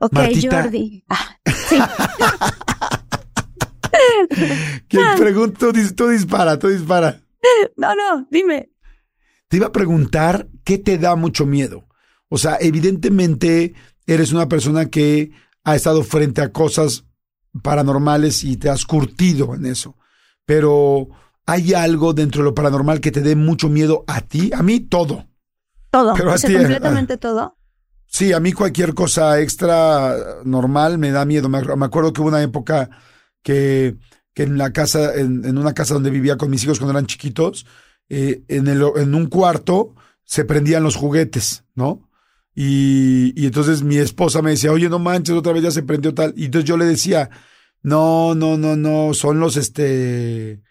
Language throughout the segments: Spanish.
Ok, Martita. Jordi. Ah, sí. ¿Quién pregunta? Tú, tú dispara, tú dispara. No, no, dime. Te iba a preguntar qué te da mucho miedo. O sea, evidentemente eres una persona que ha estado frente a cosas paranormales y te has curtido en eso. Pero ¿hay algo dentro de lo paranormal que te dé mucho miedo a ti? A mí todo. Todo. Pero o sea, ti, completamente todo. Sí, a mí cualquier cosa extra normal me da miedo. Me, acuerdo que hubo una época que, que en la casa, en, en una casa donde vivía con mis hijos cuando eran chiquitos, eh, en, el, en un cuarto se prendían los juguetes, ¿no? Y, y entonces mi esposa me decía, oye, no manches, otra vez ya se prendió tal. Y entonces yo le decía, no, no, no, no, son los, este,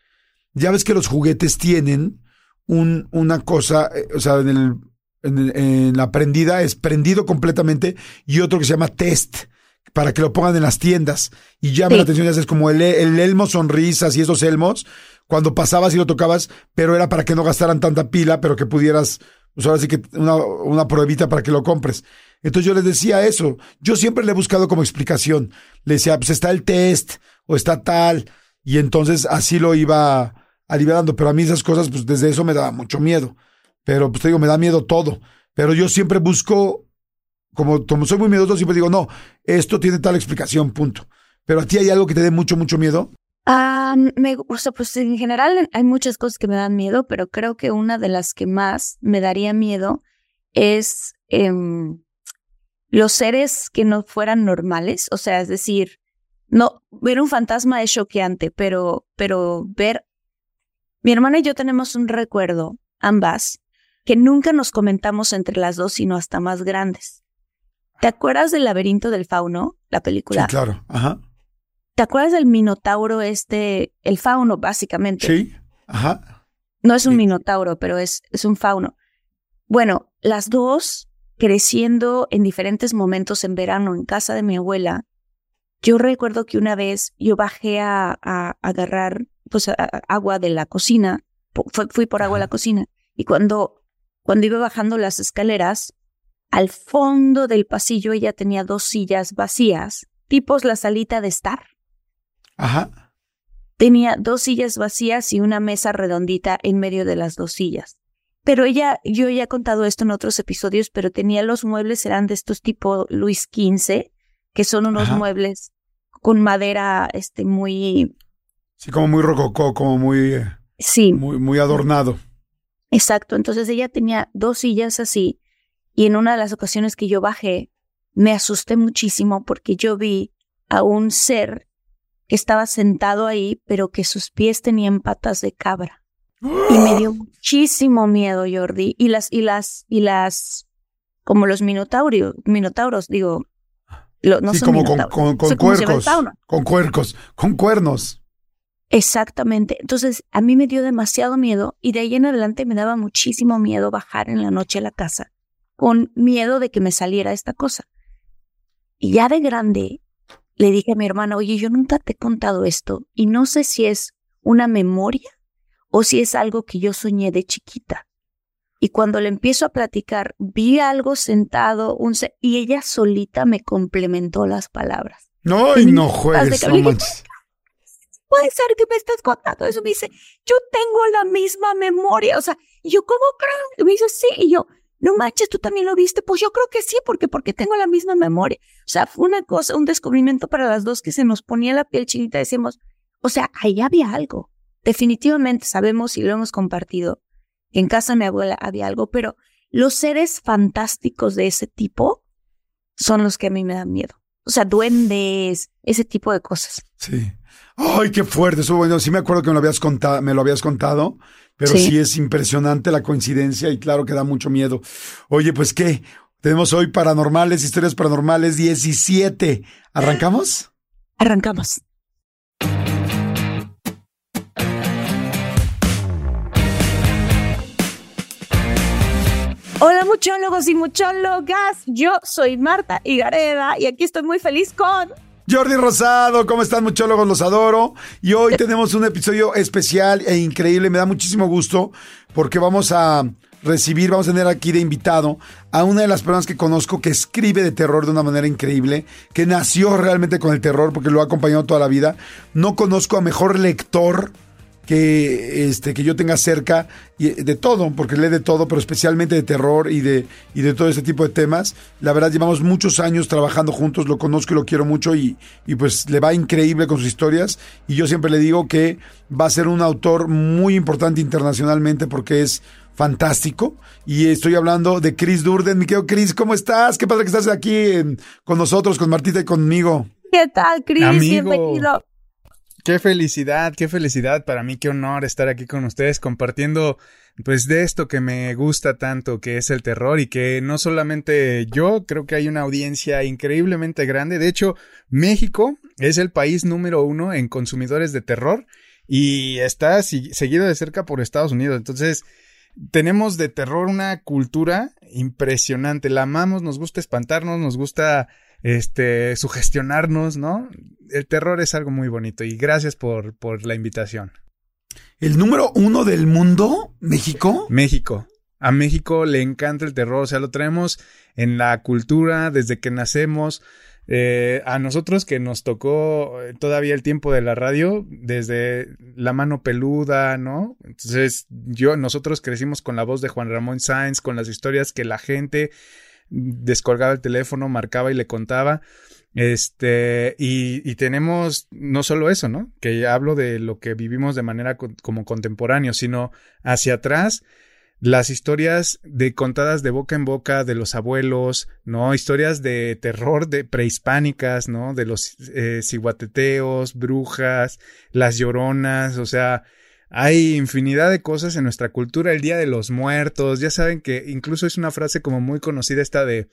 ya ves que los juguetes tienen un, una cosa, eh, o sea, en el, en, la prendida es prendido completamente y otro que se llama test para que lo pongan en las tiendas y llame Sí. la atención, ya sabes, como el, el elmo sonrisas y esos elmos, cuando pasabas y lo tocabas, pero era para que no gastaran tanta pila, pero que pudieras, pues ahora sí que una, una pruebita para que lo compres. Entonces yo les decía eso, yo siempre le he buscado como explicación, le decía, pues está el test o está tal, y entonces así lo iba aliviando, pero a mí esas cosas, pues desde eso me daba mucho miedo. Pero pues te digo, me da miedo todo. Pero yo siempre busco, como, como soy muy miedoso, siempre digo, no, esto tiene tal explicación, punto. Pero a ti hay algo que te dé mucho, mucho miedo. Ah, me, o sea, pues en general hay muchas cosas que me dan miedo, pero creo que una de las que más me daría miedo es em, los seres que no fueran normales. O sea, es decir, no, ver un fantasma es choqueante, pero, pero ver. Mi hermana y yo tenemos un recuerdo, ambas, que nunca nos comentamos entre las dos, sino hasta más grandes. ¿Te acuerdas del laberinto del fauno, la película? Sí, claro. Ajá. ¿Te acuerdas del minotauro este, el fauno básicamente? Sí. Ajá. No es un Sí. minotauro, pero es, es un fauno. Bueno, las dos creciendo en diferentes momentos en verano en casa de mi abuela, yo recuerdo que una vez yo bajé a, a agarrar pues, a- agua de la cocina, fui, fui por agua a la cocina, y cuando, cuando iba bajando las escaleras, al fondo del pasillo ella tenía dos sillas vacías, tipos la salita de estar. Ajá. Tenía dos sillas vacías y una mesa redondita en medio de las dos sillas. Pero ella, yo ya he contado esto en otros episodios, pero tenía los muebles, eran de estos tipo Luis XV, que son unos Ajá. muebles con madera este, muy... Sí, como muy rococó, como muy, eh, Sí, muy, muy adornado. Exacto. Entonces ella tenía dos sillas así y en una de las ocasiones que yo bajé, me asusté muchísimo porque yo vi a un ser que estaba sentado ahí, pero que sus pies tenían patas de cabra. Y me dio muchísimo miedo, Jordi. Y las, y las, y las, como los minotauros, minotauros, digo, lo- no sí, son como con, minotauros, con, con cuercos. Con cuercos, con cuernos. Exactamente. Entonces, a mí me dio demasiado miedo y de ahí en adelante me daba muchísimo miedo bajar en la noche a la casa con miedo de que me saliera esta cosa. Y ya de grande le dije a mi hermana, oye, yo nunca te he contado esto y no sé si es una memoria o si es algo que yo soñé de chiquita. Y cuando le empiezo a platicar, vi algo sentado un se- y ella solita me complementó las palabras. No, Y no juegues, no manches. Puede ser que me estés contando eso. Me dice, yo tengo la misma memoria. O sea, yo, ¿cómo crees? Y me dice, sí. Y yo, no manches, tú también lo viste. Pues yo creo que sí, porque, porque tengo la misma memoria. O sea, fue una cosa, un descubrimiento para las dos que se nos ponía la piel chinita. Decimos, o sea, ahí había algo. Definitivamente sabemos y lo hemos compartido. En casa de mi abuela había algo, pero los seres fantásticos de ese tipo son los que a mí me dan miedo. O sea, duendes, ese tipo de cosas. Sí. Ay, qué fuerte. Eso bueno, sí me acuerdo que me lo habías contado, me lo habías contado, pero sí. es impresionante la coincidencia y claro que da mucho miedo. Oye, pues qué, tenemos hoy paranormales, historias paranormales 17. ¿Arrancamos? Arrancamos. Hola muchólogos y muchólogas, yo soy Marta Higareda y aquí estoy muy feliz con Jordi Rosado, ¿cómo están muchólogos? Los adoro. Y hoy tenemos un episodio especial e increíble, me da muchísimo gusto porque vamos a recibir, vamos a tener aquí de invitado a una de las personas que conozco que escribe de terror de una manera increíble, que nació realmente con el terror porque lo ha acompañado toda la vida. No conozco a mejor lector que, este, que yo tenga cerca y de todo, porque lee de todo, pero especialmente de terror y de, y de todo ese tipo de temas. La verdad, llevamos muchos años trabajando juntos, lo conozco y lo quiero mucho y, y pues le va increíble con sus historias. Y yo siempre le digo que va a ser un autor muy importante internacionalmente porque es fantástico. Y estoy hablando de Chris Durden. Mi querido Chris, ¿cómo estás? Qué padre que estás aquí con nosotros, con Martita y conmigo. ¿Qué tal, Chris? Amigo. Bienvenido. Qué felicidad, qué felicidad para mí, qué honor estar aquí con ustedes compartiendo pues de esto que me gusta tanto, que es el terror y que no solamente yo, creo que hay una audiencia increíblemente grande. De hecho, México es el país número uno en consumidores de terror y está seguido de cerca por Estados Unidos. Entonces, tenemos de terror una cultura impresionante. La amamos, nos gusta espantarnos, nos gusta este, sugestionarnos, ¿no? El terror es algo muy bonito y gracias por, por la invitación. ¿El número uno del mundo? ¿México? México. A México le encanta el terror, o sea, lo traemos en la cultura desde que nacemos. Eh, a nosotros que nos tocó eh, todavía el tiempo de la radio, desde la mano peluda, ¿no? Entonces, yo, nosotros crecimos con la voz de Juan Ramón Sáenz, con las historias que la gente descolgaba el teléfono, marcaba y le contaba. Este, y, y, tenemos no solo eso, ¿no? Que hablo de lo que vivimos de manera co como contemporáneo, sino hacia atrás, las historias de contadas de boca en boca de los abuelos, ¿no? Historias de terror de prehispánicas, ¿no? De los eh, ciguateteos, brujas, las lloronas, o sea, hay infinidad de cosas en nuestra cultura, el Día de los Muertos, ya saben que incluso es una frase como muy conocida esta de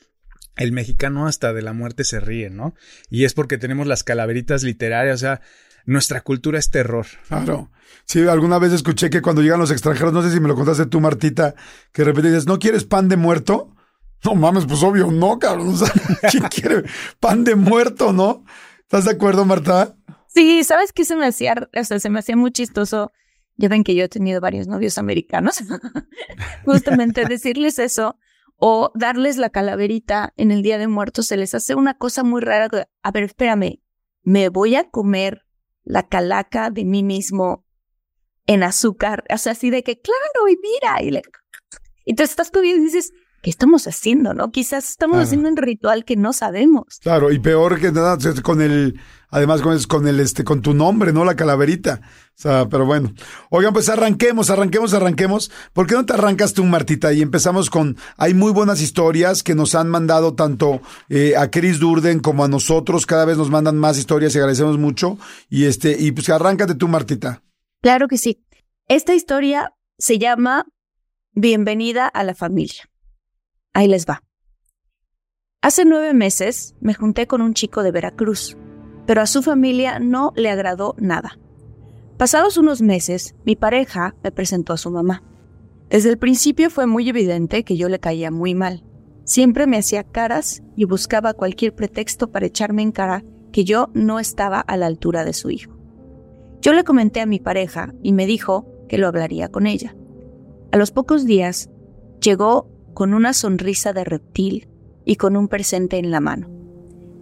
el mexicano hasta de la muerte se ríe, ¿no? Y es porque tenemos las calaveritas literarias, o sea, nuestra cultura es terror. Claro. Sí, alguna vez escuché que cuando llegan los extranjeros, no sé si me lo contaste tú, Martita, que de repente dices, ¿no quieres pan de muerto? No mames, pues obvio, no, cabrón. O sea, ¿quién quiere pan de muerto, no? ¿Estás de acuerdo, Marta? Sí, ¿sabes qué se me hacía? O sea, se me hacía muy chistoso ya ven que yo he tenido varios novios americanos. Justamente decirles eso o darles la calaverita en el Día de Muertos se les hace una cosa muy rara. A ver, espérame, me voy a comer la calaca de mí mismo en azúcar. O sea, así de que, claro, y mira. Y, le... y te estás comiendo y dices, ¿qué estamos haciendo, no? Quizás estamos Claro. haciendo un ritual que no sabemos. Claro, y peor que nada, con el, además con, con el, este, con tu nombre, ¿no? La calaverita. O sea, pero bueno. Oigan, pues arranquemos, arranquemos, arranquemos. ¿Por qué no te arrancas tú, Martita? Y empezamos con, hay muy buenas historias que nos han mandado tanto eh, a Chris Durden como a nosotros. Cada vez nos mandan más historias y agradecemos mucho. Y este, y pues arráncate tú, Martita. Claro que sí. Esta historia se llama Bienvenida a la familia. Ahí les va. Hace nueve meses me junté con un chico de Veracruz, pero a su familia no le agradó nada. Pasados unos meses, mi pareja me presentó a su mamá. Desde el principio fue muy evidente que yo le caía muy mal. Siempre me hacía caras y buscaba cualquier pretexto para echarme en cara que yo no estaba a la altura de su hijo. Yo le comenté a mi pareja y me dijo que lo hablaría con ella. A los pocos días, llegó con una sonrisa de reptil y con un presente en la mano.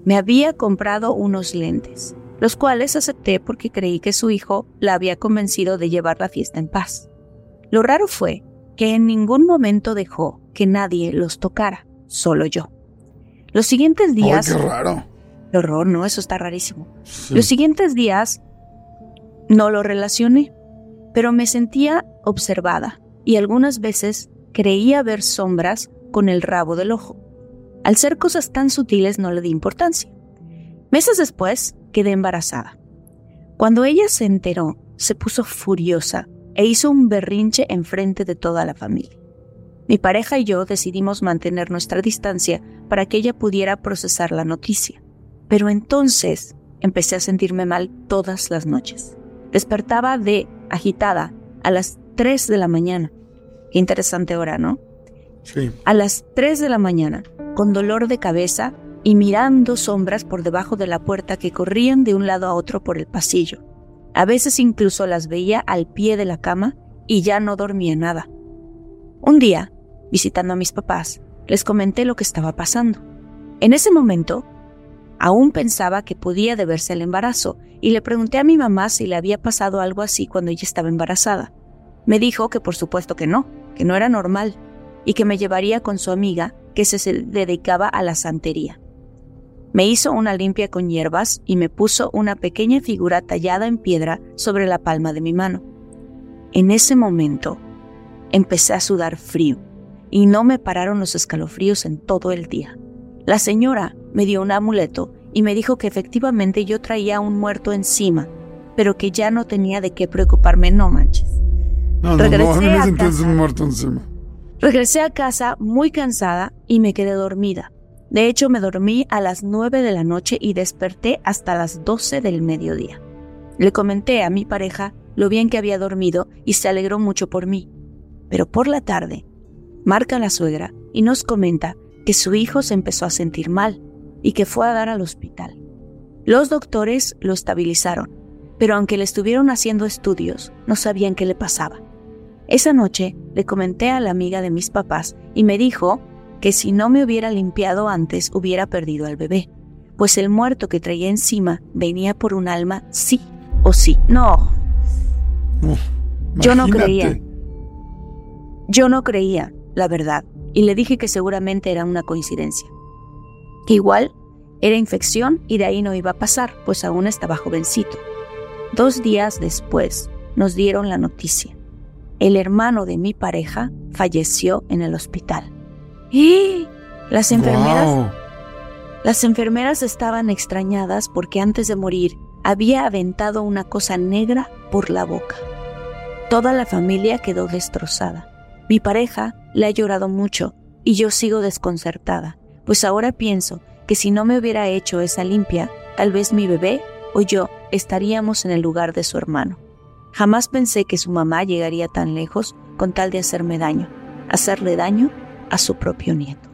Me había comprado unos lentes, los cuales acepté porque creí que su hijo la había convencido de llevar la fiesta en paz. Lo raro fue que en ningún momento dejó que nadie los tocara, solo yo. Los siguientes días... ¡Ay, qué raro! Qué horror, ¿no? Eso está rarísimo. Los siguientes días no lo relacioné, pero me sentía observada y algunas veces creía ver sombras con el rabo del ojo. Al ser cosas tan sutiles no le di importancia. Meses después quedé embarazada. Cuando ella se enteró, se puso furiosa e hizo un berrinche enfrente de toda la familia. Mi pareja y yo decidimos mantener nuestra distancia para que ella pudiera procesar la noticia. Pero entonces empecé a sentirme mal todas las noches. Despertaba de agitada a las 3 de la mañana. Interesante hora, ¿no? Sí. A las 3 de la mañana, con dolor de cabeza y mirando sombras por debajo de la puerta que corrían de un lado a otro por el pasillo. A veces incluso las veía al pie de la cama y ya no dormía nada. Un día, visitando a mis papás, les comenté lo que estaba pasando. En ese momento, Aún pensaba que podía deberse al embarazo y le pregunté a mi mamá si le había pasado algo así cuando ella estaba embarazada. Me dijo que por supuesto que no, que no era normal y que me llevaría con su amiga que se dedicaba a la santería. Me hizo una limpia con hierbas y me puso una pequeña figura tallada en piedra sobre la palma de mi mano. En ese momento empecé a sudar frío y no me pararon los escalofríos en todo el día. La señora me dio un amuleto y me dijo que efectivamente yo traía un muerto encima, pero que ya no tenía de qué preocuparme, no manches. No, no, no, un muerto encima. Regresé a casa muy cansada y me quedé dormida. De hecho, me dormí a las 9 de la noche y desperté hasta las 12 del mediodía. Le comenté a mi pareja lo bien que había dormido y se alegró mucho por mí. Pero por la tarde, marca la suegra y nos comenta que su hijo se empezó a sentir mal y que fue a dar al hospital. Los doctores lo estabilizaron, pero aunque le estuvieron haciendo estudios, no sabían qué le pasaba. Esa noche le comenté a la amiga de mis papás y me dijo que si no me hubiera limpiado antes hubiera perdido al bebé, pues el muerto que traía encima venía por un alma sí o sí. No. Yo no creía. Yo no creía, la verdad, y le dije que seguramente era una coincidencia que igual era infección y de ahí no iba a pasar, pues aún estaba jovencito. Dos días después nos dieron la noticia. El hermano de mi pareja falleció en el hospital. Y las enfermeras Las enfermeras estaban extrañadas porque antes de morir había aventado una cosa negra por la boca. Toda la familia quedó destrozada. Mi pareja le ha llorado mucho y yo sigo desconcertada pues ahora pienso que si no me hubiera hecho esa limpia, tal vez mi bebé o yo estaríamos en el lugar de su hermano. Jamás pensé que su mamá llegaría tan lejos con tal de hacerme daño, hacerle daño a su propio nieto.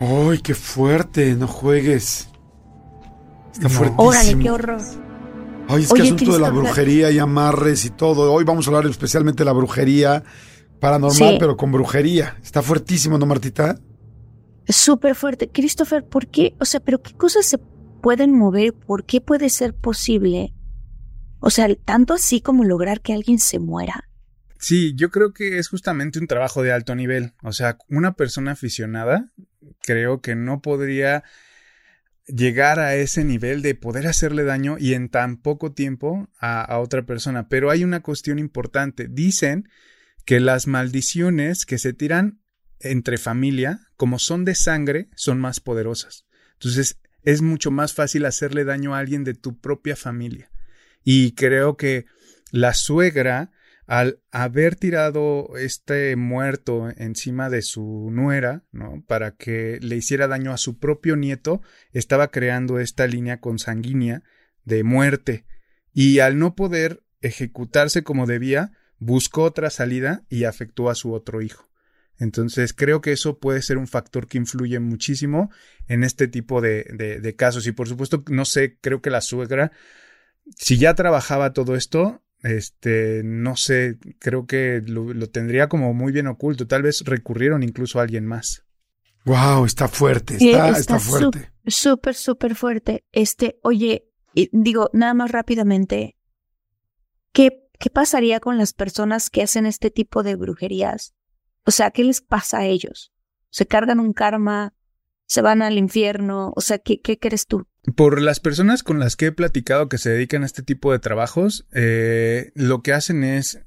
¡Ay, qué fuerte! No juegues. Está fuertísimo. Órale, qué horror. Ay, es que asunto de la brujería y amarres y todo. Hoy vamos a hablar especialmente de la brujería paranormal, pero con brujería. Está fuertísimo, ¿no, Martita? Es súper fuerte. Christopher, ¿por qué? O sea, pero ¿qué cosas se pueden mover? ¿Por qué puede ser posible? O sea, tanto así como lograr que alguien se muera. Sí, yo creo que es justamente un trabajo de alto nivel. O sea, una persona aficionada creo que no podría llegar a ese nivel de poder hacerle daño y en tan poco tiempo a, otra persona. Pero hay una cuestión importante. Dicen que las maldiciones que se tiran entre familia, como son de sangre, son más poderosas. Entonces, es mucho más fácil hacerle daño a alguien de tu propia familia. Y creo que la suegra, al haber tirado este muerto encima de su nuera, ¿no? Para que le hiciera daño a su propio nieto, estaba creando esta línea consanguínea de muerte. Y al no poder ejecutarse como debía, buscó otra salida y afectó a su otro hijo. Entonces creo que eso puede ser un factor que influye muchísimo en este tipo de, de, casos. Y por supuesto, no sé, creo que la suegra, si ya trabajaba todo esto, este, no sé, creo que lo, tendría como muy bien oculto. Tal vez recurrieron incluso a alguien más. Wow, está fuerte, está, está, fuerte. Súper, súper fuerte. Este, oye, digo, nada más rápidamente, ¿qué ¿qué pasaría con las personas que hacen este tipo de brujerías? O sea, ¿qué les pasa a ellos? ¿Se cargan un karma? ¿Se van al infierno? O sea, ¿qué, qué crees tú? Por las personas con las que he platicado que se dedican a este tipo de trabajos, eh, lo que hacen es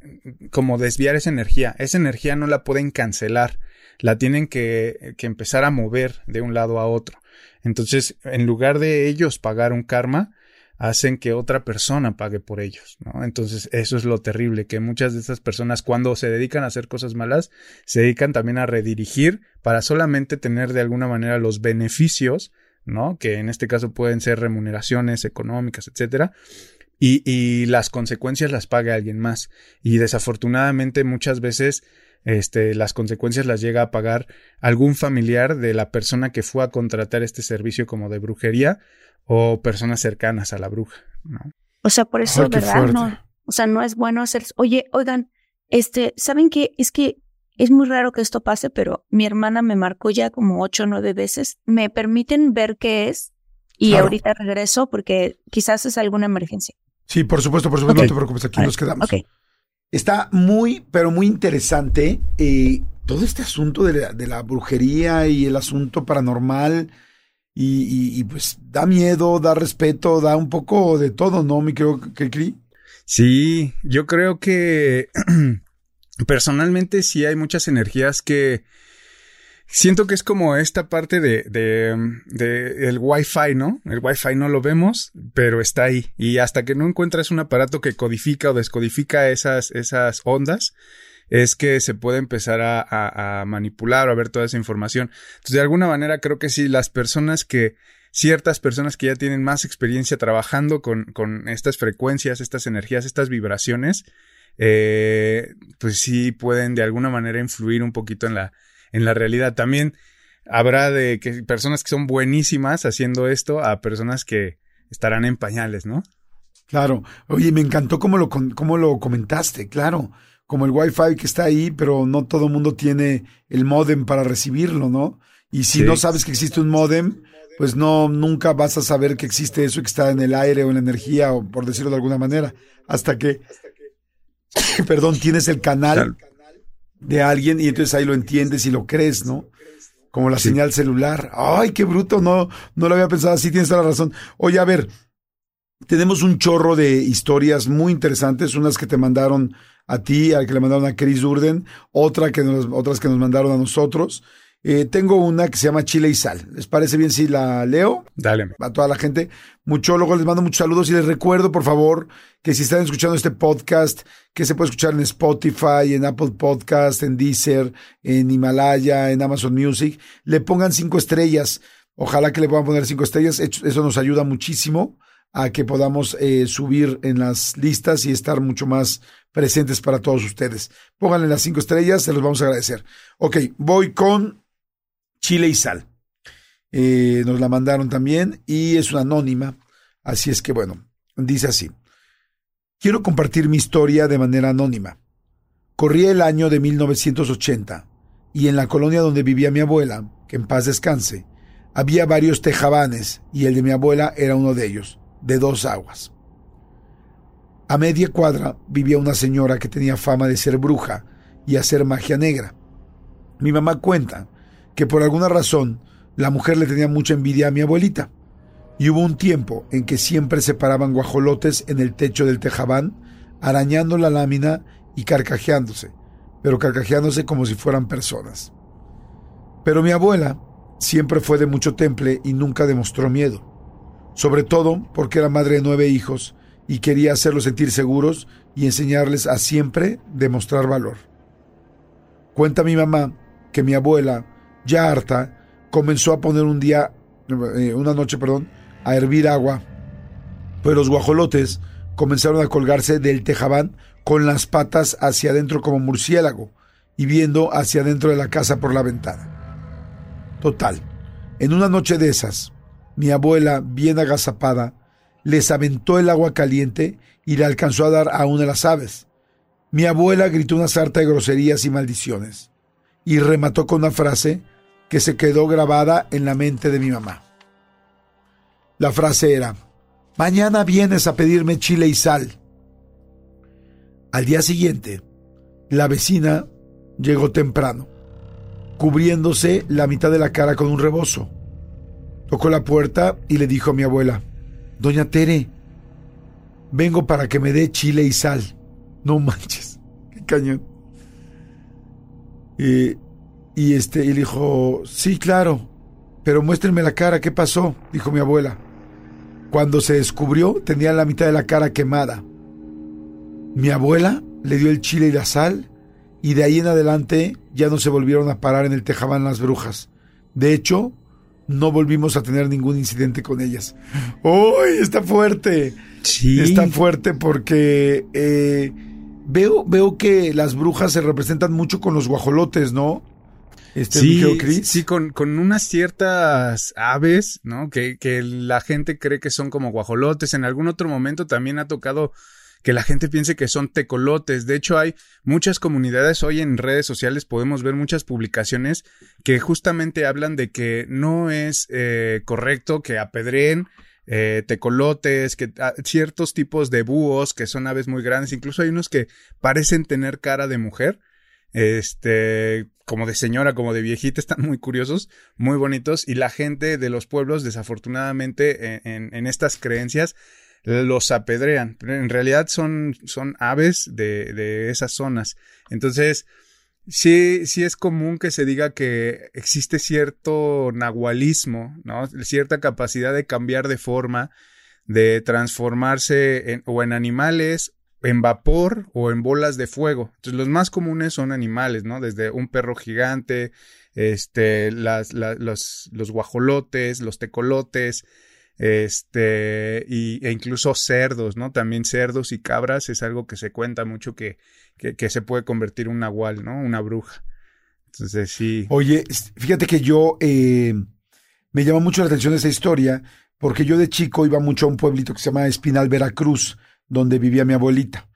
como desviar esa energía. Esa energía no la pueden cancelar, la tienen que, que empezar a mover de un lado a otro. Entonces, en lugar de ellos pagar un karma, hacen que otra persona pague por ellos, ¿no? Entonces, eso es lo terrible, que muchas de estas personas cuando se dedican a hacer cosas malas, se dedican también a redirigir para solamente tener de alguna manera los beneficios, ¿no? Que en este caso pueden ser remuneraciones económicas, etcétera. Y, y las consecuencias las paga alguien más. Y desafortunadamente muchas veces este, las consecuencias las llega a pagar algún familiar de la persona que fue a contratar este servicio como de brujería o personas cercanas a la bruja, ¿no? O sea, por eso, ¿verdad? No, o sea, no es bueno hacer, oye, oigan, este, ¿saben qué? Es que es muy raro que esto pase, pero mi hermana me marcó ya como ocho o nueve veces. ¿Me permiten ver qué es? Y ahorita regreso porque quizás es alguna emergencia. Sí, por supuesto, por supuesto, no te preocupes, aquí nos quedamos. Está muy, pero muy interesante eh, todo este asunto de la, de la, brujería y el asunto paranormal. Y, pues da miedo, da respeto, da un poco de todo, ¿no, mi creo que Cri? Sí, yo creo que personalmente sí hay muchas energías que siento que es como esta parte de, de, el Wi-Fi, ¿no? El Wi-Fi no lo vemos, pero está ahí. Y hasta que no encuentras un aparato que codifica o descodifica esas, esas ondas, es que se puede empezar a, manipular o a ver toda esa información. Entonces, de alguna manera, creo que sí, las personas que, ciertas personas que ya tienen más experiencia trabajando con, con estas frecuencias, estas energías, estas vibraciones, eh, pues sí pueden de alguna manera influir un poquito en la, en la realidad. También habrá de que personas que son buenísimas haciendo esto a personas que estarán en pañales, ¿no? Claro. Oye, me encantó cómo lo, cómo lo comentaste, claro como el Wi-Fi que está ahí, pero no todo el mundo tiene el modem para recibirlo, ¿no? Y si no sabes que existe un modem, pues no, nunca vas a saber que existe eso que está en el aire o en la energía, o por decirlo de alguna manera, hasta que, perdón, tienes el canal de alguien y entonces ahí lo entiendes y lo crees, ¿no? Como la señal celular. Ay, qué bruto, no, no lo había pensado así, tienes toda la razón. Oye, a ver, tenemos un chorro de historias muy interesantes, unas que te mandaron a ti, al que le mandaron a Chris Durden, otra que nos, otras que nos mandaron a nosotros. Eh, tengo una que se llama Chile y Sal. ¿Les parece bien si la leo? Dale. A toda la gente. Muchólogos, les mando muchos saludos y les recuerdo, por favor, que si están escuchando este podcast, que se puede escuchar en Spotify, en Apple Podcast, en Deezer, en Himalaya, en Amazon Music, le pongan cinco estrellas. Ojalá que le puedan poner cinco estrellas. Eso nos ayuda muchísimo a que podamos eh, subir en las listas y estar mucho más presentes para todos ustedes. Pónganle las cinco estrellas, se los vamos a agradecer. Ok, voy con Chile y Sal. Eh, nos la mandaron también y es una anónima, así es que bueno, dice así. Quiero compartir mi historia de manera anónima. Corría el año de 1980 y en la colonia donde vivía mi abuela, que en paz descanse, había varios tejabanes y el de mi abuela era uno de ellos, de dos aguas. A media cuadra vivía una señora que tenía fama de ser bruja y hacer magia negra. Mi mamá cuenta que por alguna razón la mujer le tenía mucha envidia a mi abuelita, y hubo un tiempo en que siempre se paraban guajolotes en el techo del tejabán, arañando la lámina y carcajeándose, pero carcajeándose como si fueran personas. Pero mi abuela siempre fue de mucho temple y nunca demostró miedo, sobre todo porque era madre de nueve hijos y quería hacerlos sentir seguros y enseñarles a siempre demostrar valor. Cuenta mi mamá que mi abuela, ya harta, comenzó a poner un día, eh, una noche, perdón, a hervir agua, pero los guajolotes comenzaron a colgarse del tejabán con las patas hacia adentro como murciélago y viendo hacia adentro de la casa por la ventana. Total, en una noche de esas, mi abuela, bien agazapada, les aventó el agua caliente y le alcanzó a dar a una de las aves. Mi abuela gritó una sarta de groserías y maldiciones, y remató con una frase que se quedó grabada en la mente de mi mamá. La frase era, Mañana vienes a pedirme chile y sal. Al día siguiente, la vecina llegó temprano, cubriéndose la mitad de la cara con un rebozo. Tocó la puerta y le dijo a mi abuela, Doña Tere, vengo para que me dé chile y sal. No manches, qué cañón. Y, y este, y le dijo, sí, claro, pero muéstrenme la cara, ¿qué pasó? Dijo mi abuela. Cuando se descubrió, tenía la mitad de la cara quemada. Mi abuela le dio el chile y la sal, y de ahí en adelante ya no se volvieron a parar en el Tejabán las brujas. De hecho, no volvimos a tener ningún incidente con ellas. ¡Uy! Está fuerte. Sí. Está fuerte porque eh, veo, veo que las brujas se representan mucho con los guajolotes, ¿no? Este, sí, sí, con, con unas ciertas aves, ¿no? Que, que la gente cree que son como guajolotes. En algún otro momento también ha tocado que la gente piense que son tecolotes. De hecho, hay muchas comunidades hoy en redes sociales, podemos ver muchas publicaciones que justamente hablan de que no es eh, correcto que apedreen eh, tecolotes, que ah, ciertos tipos de búhos que son aves muy grandes, incluso hay unos que parecen tener cara de mujer, este, como de señora, como de viejita, están muy curiosos, muy bonitos, y la gente de los pueblos, desafortunadamente, en, en, estas creencias, los apedrean. En realidad son, aves de, esas zonas. Entonces, sí, sí es común que se diga que existe cierto nahualismo, ¿no? Cierta capacidad de cambiar de forma, de transformarse o en animales, en vapor o en bolas de fuego. Entonces, los más comunes son animales, ¿no? Desde un perro gigante, este, las, la, los, los guajolotes, los tecolotes, este, y, e incluso cerdos, ¿no? También cerdos y cabras es algo que se cuenta mucho que, que, que se puede convertir en un nahual, ¿no? Una bruja. Entonces, sí. Oye, fíjate que yo eh, me llama mucho la atención esa historia porque yo de chico iba mucho a un pueblito que se llama Espinal, Veracruz, donde vivía mi abuelita.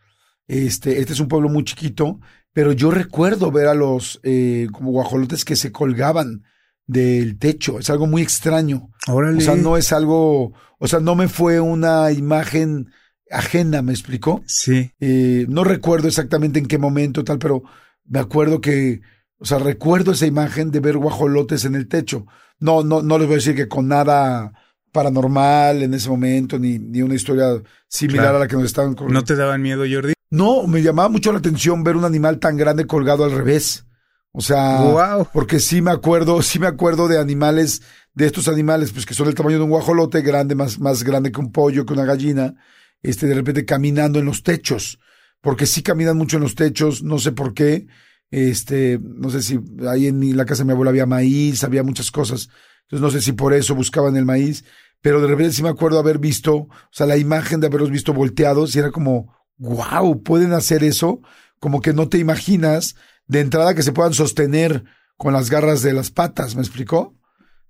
Este, este es un pueblo muy chiquito, pero yo recuerdo ver a los eh, como guajolotes que se colgaban del techo. Es algo muy extraño. Órale. O sea, no es algo, o sea, no me fue una imagen ajena, ¿me explicó? Sí. Eh, no recuerdo exactamente en qué momento tal, pero me acuerdo que, o sea, recuerdo esa imagen de ver guajolotes en el techo. No, no, no les voy a decir que con nada paranormal en ese momento, ni, ni una historia similar Claro. a la que nos estaban contando. ¿No te daban miedo, Jordi? No, me llamaba mucho la atención ver un animal tan grande colgado al revés. O sea, Wow. porque sí me acuerdo, sí me acuerdo de animales, de estos animales, pues que son del tamaño de un guajolote, grande, más, más grande que un pollo, que una gallina, este, de repente caminando en los techos. Porque sí caminan mucho en los techos, no sé por qué. Este, no sé si ahí en la casa de mi abuela había maíz, había muchas cosas. Entonces no sé si por eso buscaban el maíz. Pero de repente sí me acuerdo haber visto, o sea, la imagen de haberlos visto volteados y era como, wow, pueden hacer eso. Como que no te imaginas de entrada que se puedan sostener con las garras de las patas, ¿me explicó?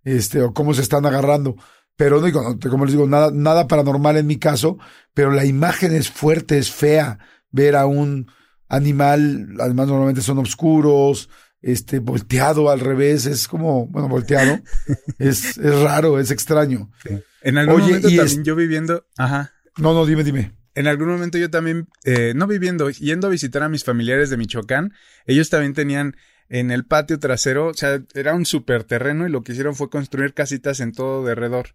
Este, o cómo se están agarrando. Pero no digo, como les digo, nada, nada paranormal en mi caso, pero la imagen es fuerte, es fea. Ver a un animal, además normalmente son oscuros, este, volteado al revés, es como, bueno, volteado, es, es raro, es extraño. En algún Oye, momento y también es- yo viviendo, ajá. No, no, dime, dime. En algún momento yo también, eh, no viviendo, yendo a visitar a mis familiares de Michoacán, ellos también tenían en el patio trasero, o sea, era un super terreno y lo que hicieron fue construir casitas en todo derredor.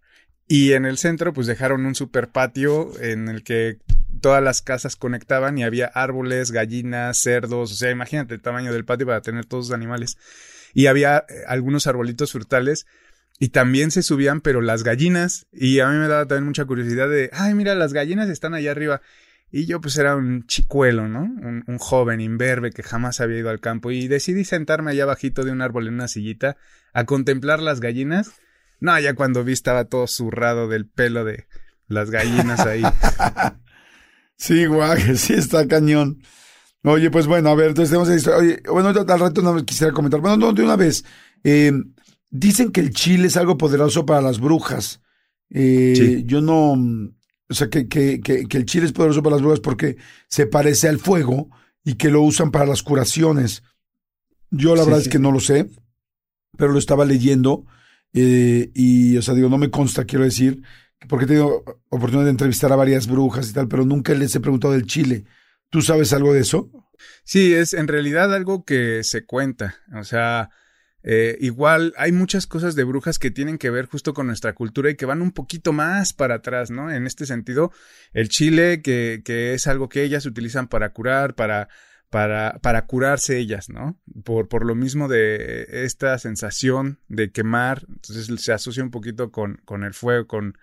Y en el centro, pues dejaron un super patio en el que todas las casas conectaban y había árboles, gallinas, cerdos, o sea, imagínate el tamaño del patio para tener todos los animales. Y había eh, algunos arbolitos frutales y también se subían, pero las gallinas, y a mí me daba también mucha curiosidad de, ay, mira, las gallinas están allá arriba. Y yo pues era un chicuelo, ¿no? Un, joven imberbe que jamás había ido al campo y decidí sentarme allá bajito de un árbol en una sillita a contemplar las gallinas. No, ya cuando vi estaba todo zurrado del pelo de las gallinas ahí. Sí, guaje, sí está cañón. Oye, pues bueno, a ver, entonces tenemos historia. Oye, bueno, al rato no quisiera comentar. Bueno, no, de una vez. Eh, dicen que el chile es algo poderoso para las brujas. Eh, Sí. Yo no, o sea, que, que, que, que el chile es poderoso para las brujas porque se parece al fuego y que lo usan para las curaciones. Yo la Sí, verdad sí. es que no lo sé, pero lo estaba leyendo eh, y, o sea, digo, no me consta, quiero decir, porque he tenido oportunidad de entrevistar a varias brujas y tal, pero nunca les he preguntado del chile. ¿Tú sabes algo de eso? Sí, es en realidad algo que se cuenta. O sea, eh, igual hay muchas cosas de brujas que tienen que ver justo con nuestra cultura y que van un poquito más para atrás, ¿no? En este sentido, el chile, que, que es algo que ellas utilizan para curar, para para, para curarse ellas, ¿no? Por, por lo mismo de esta sensación de quemar, entonces se asocia un poquito con, con el fuego, con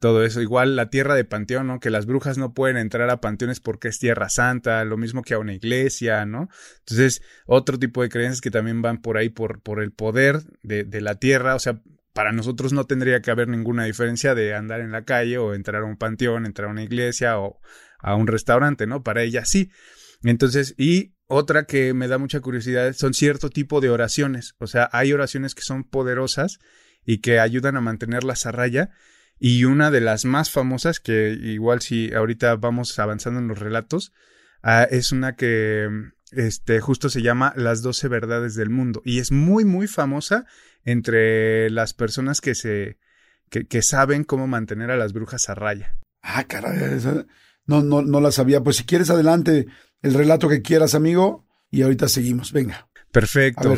todo eso. Igual la tierra de panteón, ¿no? Que las brujas no pueden entrar a panteones porque es tierra santa, lo mismo que a una iglesia, ¿no? Entonces, otro tipo de creencias que también van por ahí por, por el poder de, de la tierra, o sea, para nosotros no tendría que haber ninguna diferencia de andar en la calle o entrar a un panteón, entrar a una iglesia o a un restaurante, ¿no? Para ellas sí. Entonces, y otra que me da mucha curiosidad son cierto tipo de oraciones. O sea, hay oraciones que son poderosas y que ayudan a mantenerlas a raya. Y una de las más famosas, que igual si ahorita vamos avanzando en los relatos, ah, es una que este, justo se llama Las doce verdades del mundo. Y es muy, muy famosa entre las personas que se, que, que saben cómo mantener a las brujas a raya. Ah, caray, no, no, no la sabía. Pues si quieres adelante, el relato que quieras, amigo, y ahorita seguimos. Venga. Perfecto.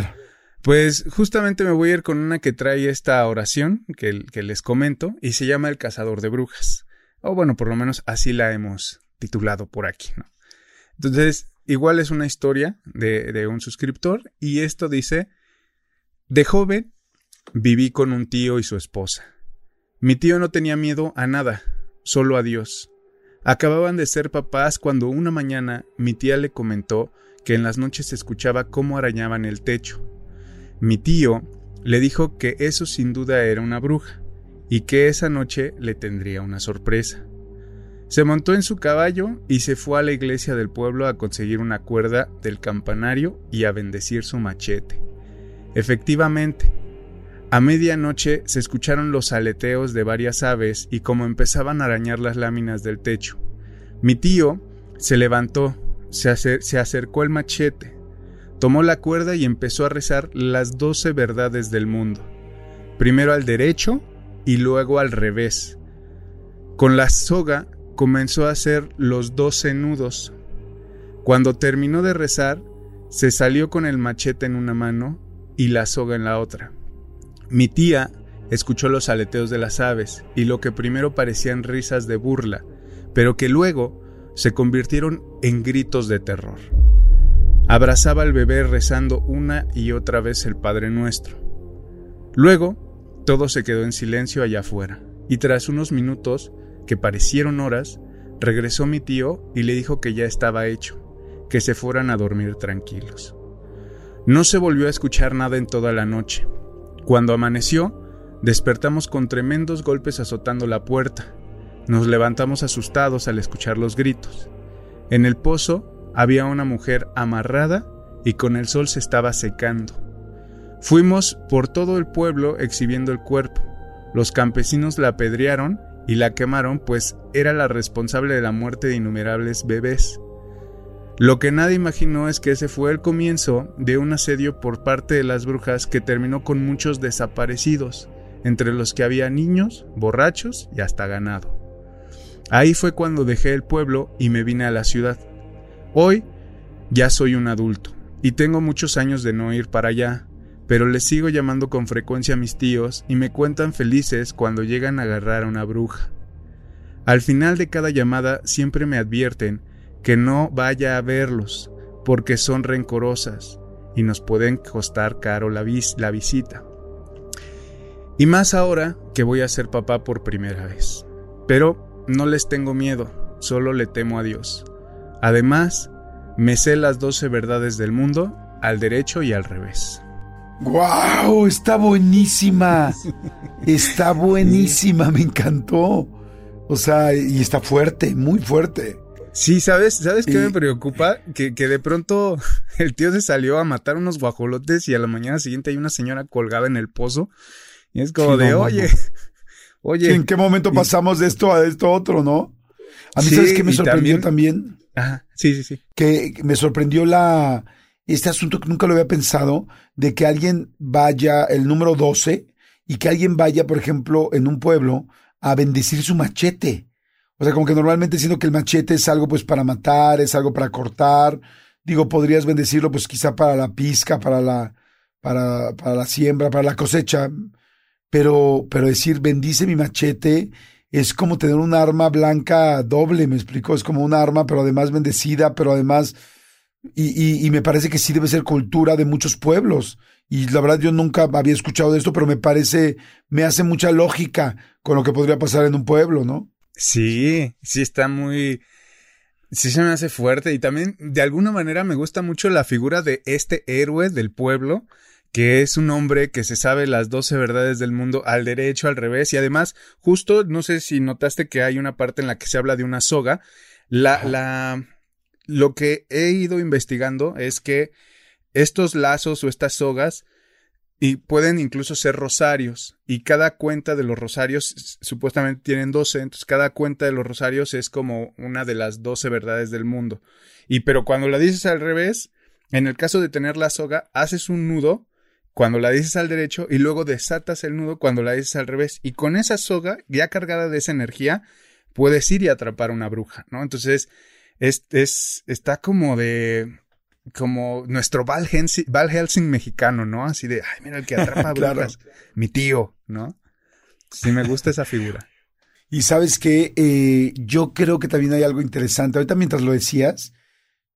Pues justamente me voy a ir con una que trae esta oración que, les comento y se llama El cazador de brujas. O bueno, por lo menos así la hemos titulado por aquí, ¿no? Entonces, igual es una historia de, de un suscriptor y esto dice, de joven viví con un tío y su esposa. Mi tío no tenía miedo a nada, solo a Dios. Acababan de ser papás cuando una mañana mi tía le comentó que en las noches se escuchaba cómo arañaban el techo. Mi tío le dijo que eso sin duda era una bruja y que esa noche le tendría una sorpresa. Se montó en su caballo y se fue a la iglesia del pueblo a conseguir una cuerda del campanario y a bendecir su machete. Efectivamente, a medianoche se escucharon los aleteos de varias aves y como empezaban a arañar las láminas del techo. Mi tío se levantó, se, acercó al machete, tomó la cuerda y empezó a rezar las doce verdades del mundo. Primero al derecho y luego al revés. Con la soga comenzó a hacer los doce nudos. Cuando terminó de rezar, se salió con el machete en una mano y la soga en la otra. Mi tía escuchó los aleteos de las aves y lo que primero parecían risas de burla, pero que luego se convirtieron en gritos de terror. Abrazaba al bebé rezando una y otra vez el Padre Nuestro. Luego, todo se quedó en silencio allá afuera, y tras unos minutos, que parecieron horas, regresó mi tío y le dijo que ya estaba hecho, que se fueran a dormir tranquilos. No se volvió a escuchar nada en toda la noche, cuando amaneció, despertamos con tremendos golpes azotando la puerta. Nos levantamos asustados al escuchar los gritos. En el pozo había una mujer amarrada y con el sol se estaba secando. Fuimos por todo el pueblo exhibiendo el cuerpo. Los campesinos la apedrearon y la quemaron pues era la responsable de la muerte de innumerables bebés. Lo que nadie imaginó es que ese fue el comienzo de un asedio por parte de las brujas que terminó con muchos desaparecidos, entre los que había niños, borrachos y hasta ganado. Ahí fue cuando dejé el pueblo y me vine a la ciudad. Hoy ya soy un adulto y tengo muchos años de no ir para allá, pero les sigo llamando con frecuencia a mis tíos y me cuentan felices cuando llegan a agarrar a una bruja. Al final de cada llamada siempre me advierten que no vaya a verlos, porque son rencorosas y nos pueden costar caro la, la visita. Y más ahora que voy a ser papá por primera vez. Pero no les tengo miedo, solo le temo a Dios. Además, me sé las doce verdades del mundo, al derecho y al revés. ¡Guau! Está buenísima. Está buenísima, me encantó. O sea, y está fuerte, muy fuerte. Sí, ¿sabes? ¿Sabes qué me preocupa? Que, que de pronto el tío se salió a matar unos guajolotes y a la mañana siguiente hay una señora colgada en el pozo. Y es como de, oye, oye. ¿En qué momento pasamos de esto a esto otro, no? A mí, ¿sabes qué me sorprendió también? Ajá, sí, sí, sí. Que me sorprendió la, este asunto que nunca lo había pensado, de que alguien vaya, el número 12, y que alguien vaya, por ejemplo, en un pueblo, a bendecir su machete. O sea, como que normalmente siento que el machete es algo pues para matar, es algo para cortar. Digo, podrías bendecirlo pues quizá para la pizca, para la, para, para la siembra, para la cosecha. Pero, pero decir bendice mi machete es como tener un arma blanca doble, me explico, es como un arma, pero además bendecida, pero además, y, y, me parece que sí debe ser cultura de muchos pueblos. Y la verdad yo nunca había escuchado de esto, pero me parece, me hace mucha lógica con lo que podría pasar en un pueblo, ¿no? Sí, sí está muy, sí se me hace fuerte y también de alguna manera me gusta mucho la figura de este héroe del pueblo que es un hombre que se sabe las doce verdades del mundo al derecho, al revés, y además, justo, no sé si notaste que hay una parte en la que se habla de una soga. La, la, lo que he ido investigando es que estos lazos o estas sogas y pueden incluso ser rosarios y cada cuenta de los rosarios supuestamente tienen doce, entonces cada cuenta de los rosarios es como una de las doce verdades del mundo. Y pero cuando la dices al revés, en el caso de tener la soga, haces un nudo cuando la dices al derecho y luego desatas el nudo cuando la dices al revés. Y con esa soga ya cargada de esa energía, puedes ir y atrapar una bruja, ¿no? Entonces, es, es, está como de, como nuestro Val, Helsing, mexicano, ¿no? Así de, ay, mira el que atrapa brujas, mi tío, ¿no? Sí, me gusta esa figura. Y sabes que eh, yo creo que también hay algo interesante. Ahorita mientras lo decías,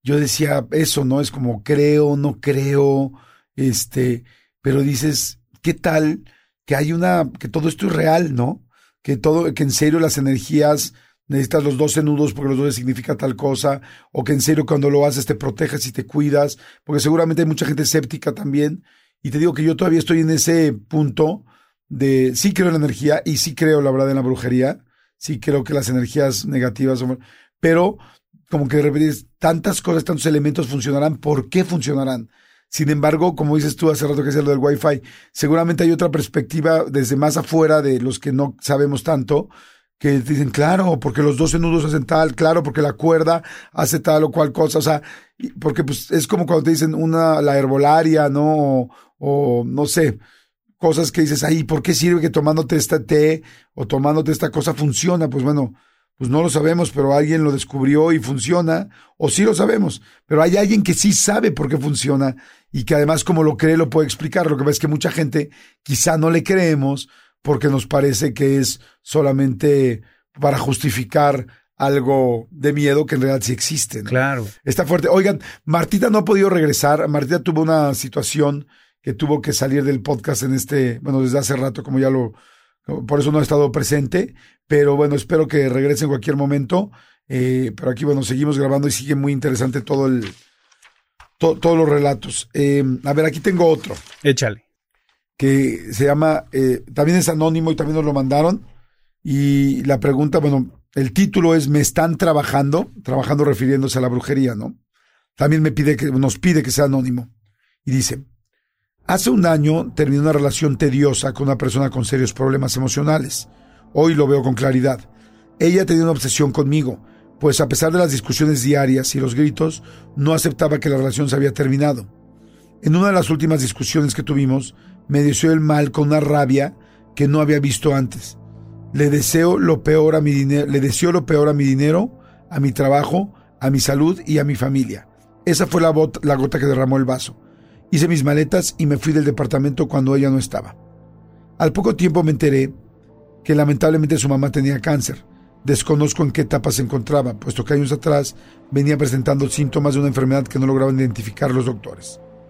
yo decía eso, ¿no? Es como creo, no creo, este, pero dices, ¿qué tal que hay una, que todo esto es real, ¿no? Que todo, que en serio las energías necesitas los 12 nudos porque los 12 significa tal cosa, o que en serio cuando lo haces te proteges y te cuidas, porque seguramente hay mucha gente escéptica también. Y te digo que yo todavía estoy en ese punto de sí creo en la energía y sí creo, la verdad, en la brujería. Sí creo que las energías negativas son, pero como que de repente tantas cosas, tantos elementos funcionarán, ¿por qué funcionarán? Sin embargo, como dices tú hace rato que es lo del Wi-Fi, seguramente hay otra perspectiva desde más afuera de los que no sabemos tanto, que dicen, claro, porque los 12 nudos hacen tal, claro, porque la cuerda hace tal o cual cosa, o sea, porque pues es como cuando te dicen una, la herbolaria, ¿no? O, no sé, cosas que dices, ay, ¿por qué sirve que tomándote esta té o tomándote esta cosa funciona? Pues bueno, pues no lo sabemos, pero alguien lo descubrió y funciona, o sí lo sabemos, pero hay alguien que sí sabe por qué funciona y que además como lo cree lo puede explicar. Lo que pasa es que mucha gente quizá no le creemos porque nos parece que es solamente para justificar algo de miedo que en realidad sí existe. Claro. Está fuerte. Oigan, Martita no ha podido regresar. Martita tuvo una situación que tuvo que salir del podcast en este, bueno, desde hace rato, como ya lo, por eso no ha estado presente, pero bueno, espero que regrese en cualquier momento. Eh, pero aquí, bueno, seguimos grabando y sigue muy interesante todo el, todos los relatos. Eh, a ver, aquí tengo otro. Échale. Que se llama, eh, también es anónimo y también nos lo mandaron. Y la pregunta, bueno, el título es Me están trabajando, trabajando refiriéndose a la brujería, ¿no? También me pide que, nos pide que sea anónimo. Y dice, hace un año terminé una relación tediosa con una persona con serios problemas emocionales. Hoy lo veo con claridad. Ella tenía una obsesión conmigo, pues a pesar de las discusiones diarias y los gritos, no aceptaba que la relación se había terminado. En una de las últimas discusiones que tuvimos, me deseó el mal con una rabia que no había visto antes. Le deseo lo peor a mi dinero, le lo peor a mi dinero, a mi trabajo, a mi salud y a mi familia. Esa fue la gota que derramó el vaso. Hice mis maletas y me fui del departamento cuando ella no estaba. Al poco tiempo me enteré que lamentablemente su mamá tenía cáncer. Desconozco en qué etapa se encontraba, puesto que años atrás venía presentando síntomas de una enfermedad que no lograban identificar los doctores.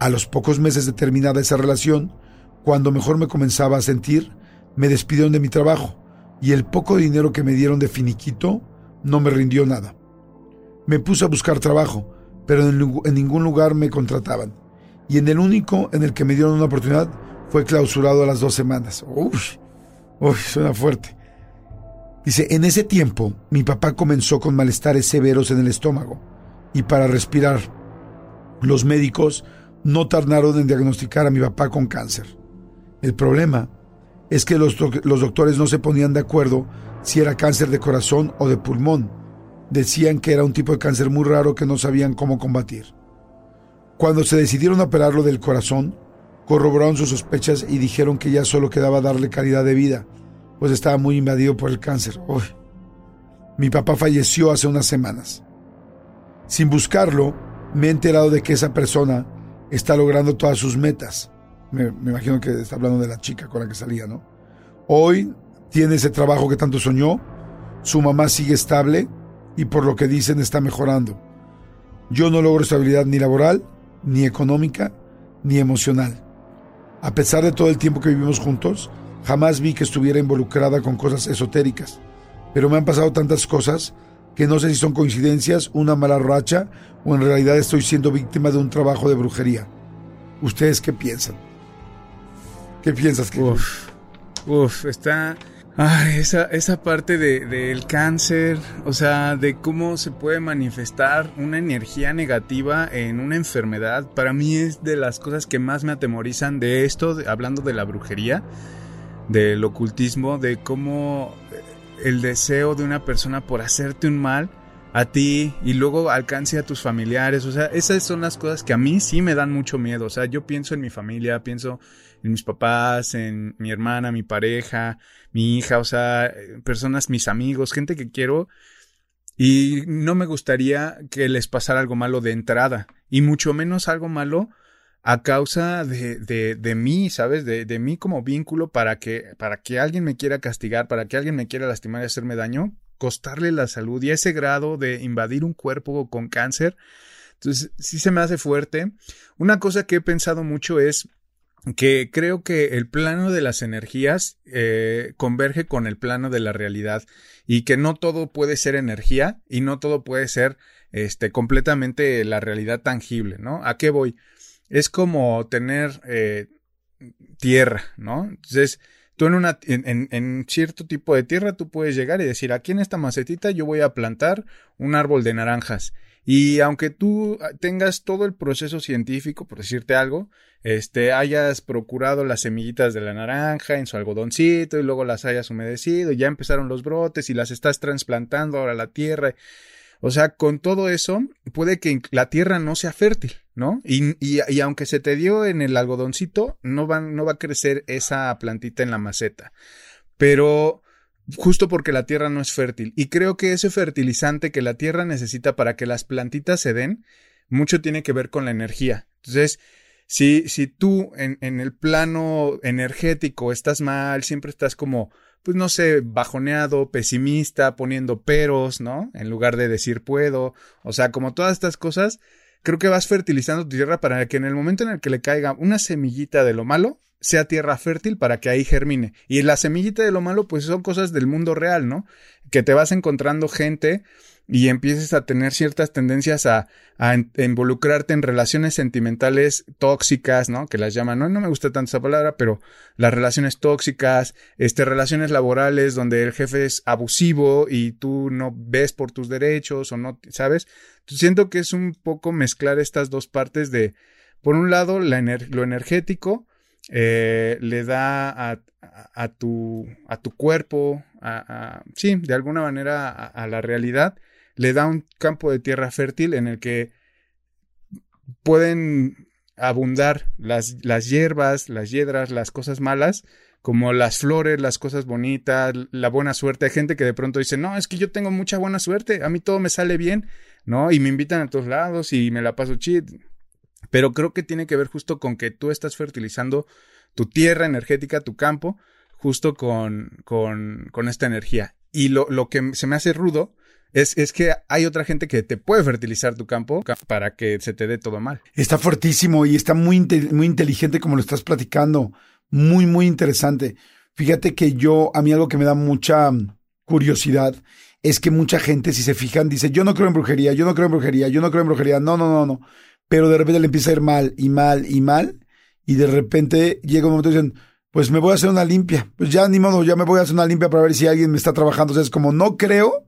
A los pocos meses de terminada esa relación, cuando mejor me comenzaba a sentir, me despidieron de mi trabajo y el poco dinero que me dieron de finiquito no me rindió nada. Me puse a buscar trabajo, pero en, ningún lugar me contrataban. Y en el único en el que me dieron una oportunidad fue clausurado a las dos semanas. Uy, suena fuerte. Dice, en ese tiempo mi papá comenzó con malestares severos en el estómago y para respirar. Los médicos no tardaron en diagnosticar a mi papá con cáncer. El problema es que los, los, doctores no se ponían de acuerdo si era cáncer de corazón o de pulmón. Decían que era un tipo de cáncer muy raro que no sabían cómo combatir. Cuando se decidieron a operarlo del corazón, corroboraron sus sospechas y dijeron que ya solo quedaba darle calidad de vida, pues estaba muy invadido por el cáncer. Mi papá falleció hace unas semanas. Sin buscarlo, me he enterado de que esa persona está logrando todas sus metas. Me, imagino que está hablando de la chica con la que salía, ¿no? Hoy tiene ese trabajo que tanto soñó, su mamá sigue estable y por lo que dicen está mejorando. Yo no logro estabilidad ni laboral, ni económica, ni emocional. A pesar de todo el tiempo que vivimos juntos, jamás vi que estuviera involucrada con cosas esotéricas. Pero me han pasado tantas cosas que no sé si son coincidencias, una mala racha o en realidad estoy siendo víctima de un trabajo de brujería. ¿Ustedes qué piensan? ¿Qué piensas que... Uf, uf, está... Ay, esa, esa parte del de, cáncer, o sea, de cómo se puede manifestar una energía negativa en una enfermedad, para mí es de las cosas que más me atemorizan de esto, hablando de la brujería, del ocultismo, de cómo el deseo de una persona por hacerte un mal a ti y luego alcance a tus familiares. O sea, esas son las cosas que a mí sí me dan mucho miedo. O sea, yo pienso en mi familia, pienso en mis papás, en mi hermana, mi pareja, mi hija, o sea, personas, mis amigos, gente que quiero. Y no me gustaría que les pasara algo malo de entrada, y mucho menos algo malo a causa de, de, de mí, ¿sabes? De, de, mí como vínculo para que, para que alguien me quiera castigar, para que alguien me quiera lastimar y hacerme daño, costarle la salud y ese grado de invadir un cuerpo con cáncer. Entonces, sí se me hace fuerte. Una cosa que he pensado mucho es que creo que el plano de las energías eh, converge con el plano de la realidad y que no todo puede ser energía y no todo puede ser este completamente la realidad tangible, ¿no? ¿A qué voy? Es como tener eh, tierra, ¿no? Entonces, tú en, una, en, cierto tipo de tierra tú puedes llegar y decir, aquí en esta macetita yo voy a plantar un árbol de naranjas. Y aunque tú tengas todo el proceso científico, por decirte algo, este, hayas procurado las semillitas de la naranja en su algodoncito y luego las hayas humedecido y ya empezaron los brotes y las estás trasplantando ahora a la tierra. O sea, con todo eso, puede que la tierra no sea fértil, ¿no? Y, y, aunque se te dio en el algodoncito, no va, no va a crecer esa plantita en la maceta. Pero justo porque la tierra no es fértil. Y creo que ese fertilizante que la tierra necesita para que las plantitas se den, mucho tiene que ver con la energía. Entonces, si, si tú en, en el plano energético estás mal, siempre estás como pues no sé, bajoneado, pesimista, poniendo peros, ¿no? En lugar de decir puedo. O sea, como todas estas cosas, creo que vas fertilizando tu tierra para que en el momento en el que le caiga una semillita de lo malo, sea tierra fértil para que ahí germine. Y la semillita de lo malo, pues son cosas del mundo real, ¿no? Que te vas encontrando gente y empieces a tener ciertas tendencias a, involucrarte en relaciones sentimentales tóxicas, ¿no? Que las llaman, no, no me gusta tanto esa palabra, pero las relaciones tóxicas, este, relaciones laborales donde el jefe es abusivo y tú no ves por tus derechos o no, ¿sabes? siento que es un poco mezclar estas dos partes de, por un lado, la lo energético, eh, le da a, a, tu, a tu cuerpo, a, sí, de alguna manera a, la realidad, le da un campo de tierra fértil en el que pueden abundar las, las hierbas, las hiedras, las cosas malas, como las flores, las cosas bonitas, la buena suerte. Hay gente que de pronto dice, no, es que yo tengo mucha buena suerte, a mí todo me sale bien, ¿no? Y me invitan a todos lados y me la paso chid. Pero creo que tiene que ver justo con que tú estás fertilizando tu tierra energética, tu campo, justo con, con, con esta energía. Y lo, lo que se me hace rudo es, es, que hay otra gente que te puede fertilizar tu campo para que se te dé todo mal. Está fuertísimo y está muy, muy inteligente como lo estás platicando. Muy, muy interesante. Fíjate que yo, a mí algo que me da mucha curiosidad es que mucha gente, si se fijan, dice, yo no creo en brujería, yo no creo en brujería, yo no creo en brujería. No, no, no, no. Pero de repente le empieza a ir mal y mal y mal. Y de repente llega un momento y dicen, pues me voy a hacer una limpia. Pues ya ni modo, ya me voy a hacer una limpia para ver si alguien me está trabajando. O sea, es como no creo,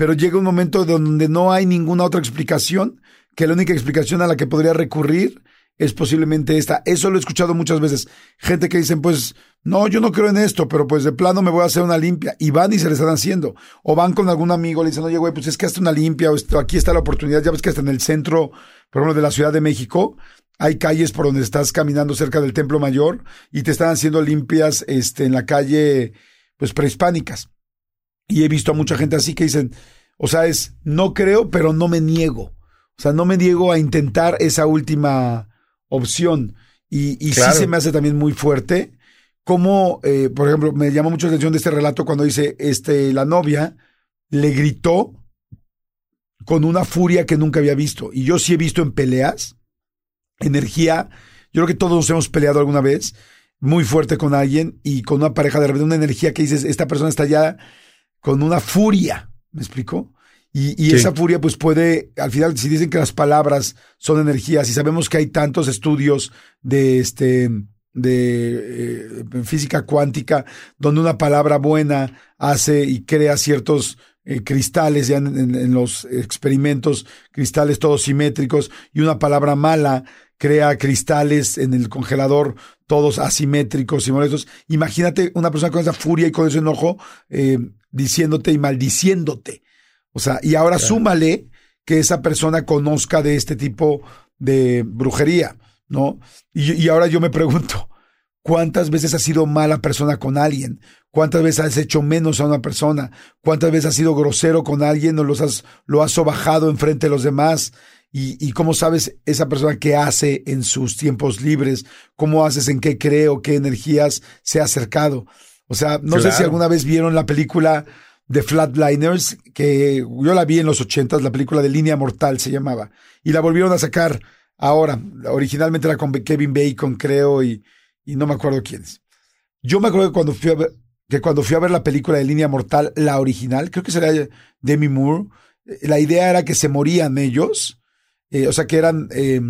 pero llega un momento donde no hay ninguna otra explicación, que la única explicación a la que podría recurrir es posiblemente esta. Eso lo he escuchado muchas veces. Gente que dicen, pues, no, yo no creo en esto, pero pues de plano me voy a hacer una limpia. Y van y se le están haciendo. O van con algún amigo, le dicen, oye, güey, pues es que hazte una limpia, o aquí está la oportunidad. Ya ves que hasta en el centro, por ejemplo, de la Ciudad de México, hay calles por donde estás caminando cerca del Templo Mayor y te están haciendo limpias, este, en la calle, pues prehispánicas. Y he visto a mucha gente así que dicen, o sea, es, no creo, pero no me niego. O sea, no me niego a intentar esa última opción. Y, y sí se me hace también muy fuerte. Como, eh, por ejemplo, me llama mucho la atención de este relato cuando dice, este, la novia le gritó con una furia que nunca había visto. Y yo sí he visto en peleas, energía, yo creo que todos nos hemos peleado alguna vez, muy fuerte con alguien y con una pareja de repente, una energía que dices, esta persona está ya con una furia, ¿me explico? Y, y esa furia pues puede, al final, si dicen que las palabras son energías y sabemos que hay tantos estudios de este de eh, física cuántica donde una palabra buena hace y crea ciertos eh, cristales ya en, en, los experimentos cristales todos simétricos y una palabra mala crea cristales en el congelador todos asimétricos y molestos imagínate una persona con esa furia y con ese enojo eh, diciéndote y maldiciéndote. O sea, y ahora súmale que esa persona conozca de este tipo de brujería, ¿no? Y, y, ahora yo me pregunto, ¿cuántas veces has sido mala persona con alguien? ¿Cuántas veces has hecho menos a una persona? ¿Cuántas veces has sido grosero con alguien o los has, lo has sobajado enfrente de los demás? Y, y cómo sabes esa persona qué hace en sus tiempos libres, cómo haces en qué cree o qué energías se ha acercado. O sea, no claro. sé si alguna vez vieron la película de Flatliners, que yo la vi en los ochentas, la película de Línea Mortal se llamaba, y la volvieron a sacar ahora. Originalmente era con Kevin Bacon, creo, y, y no me acuerdo quiénes. Yo me acuerdo que cuando fui a ver, que cuando fui a ver la película de Línea Mortal, la original, creo que sería Demi Moore, la idea era que se morían ellos, eh, o sea que eran eh,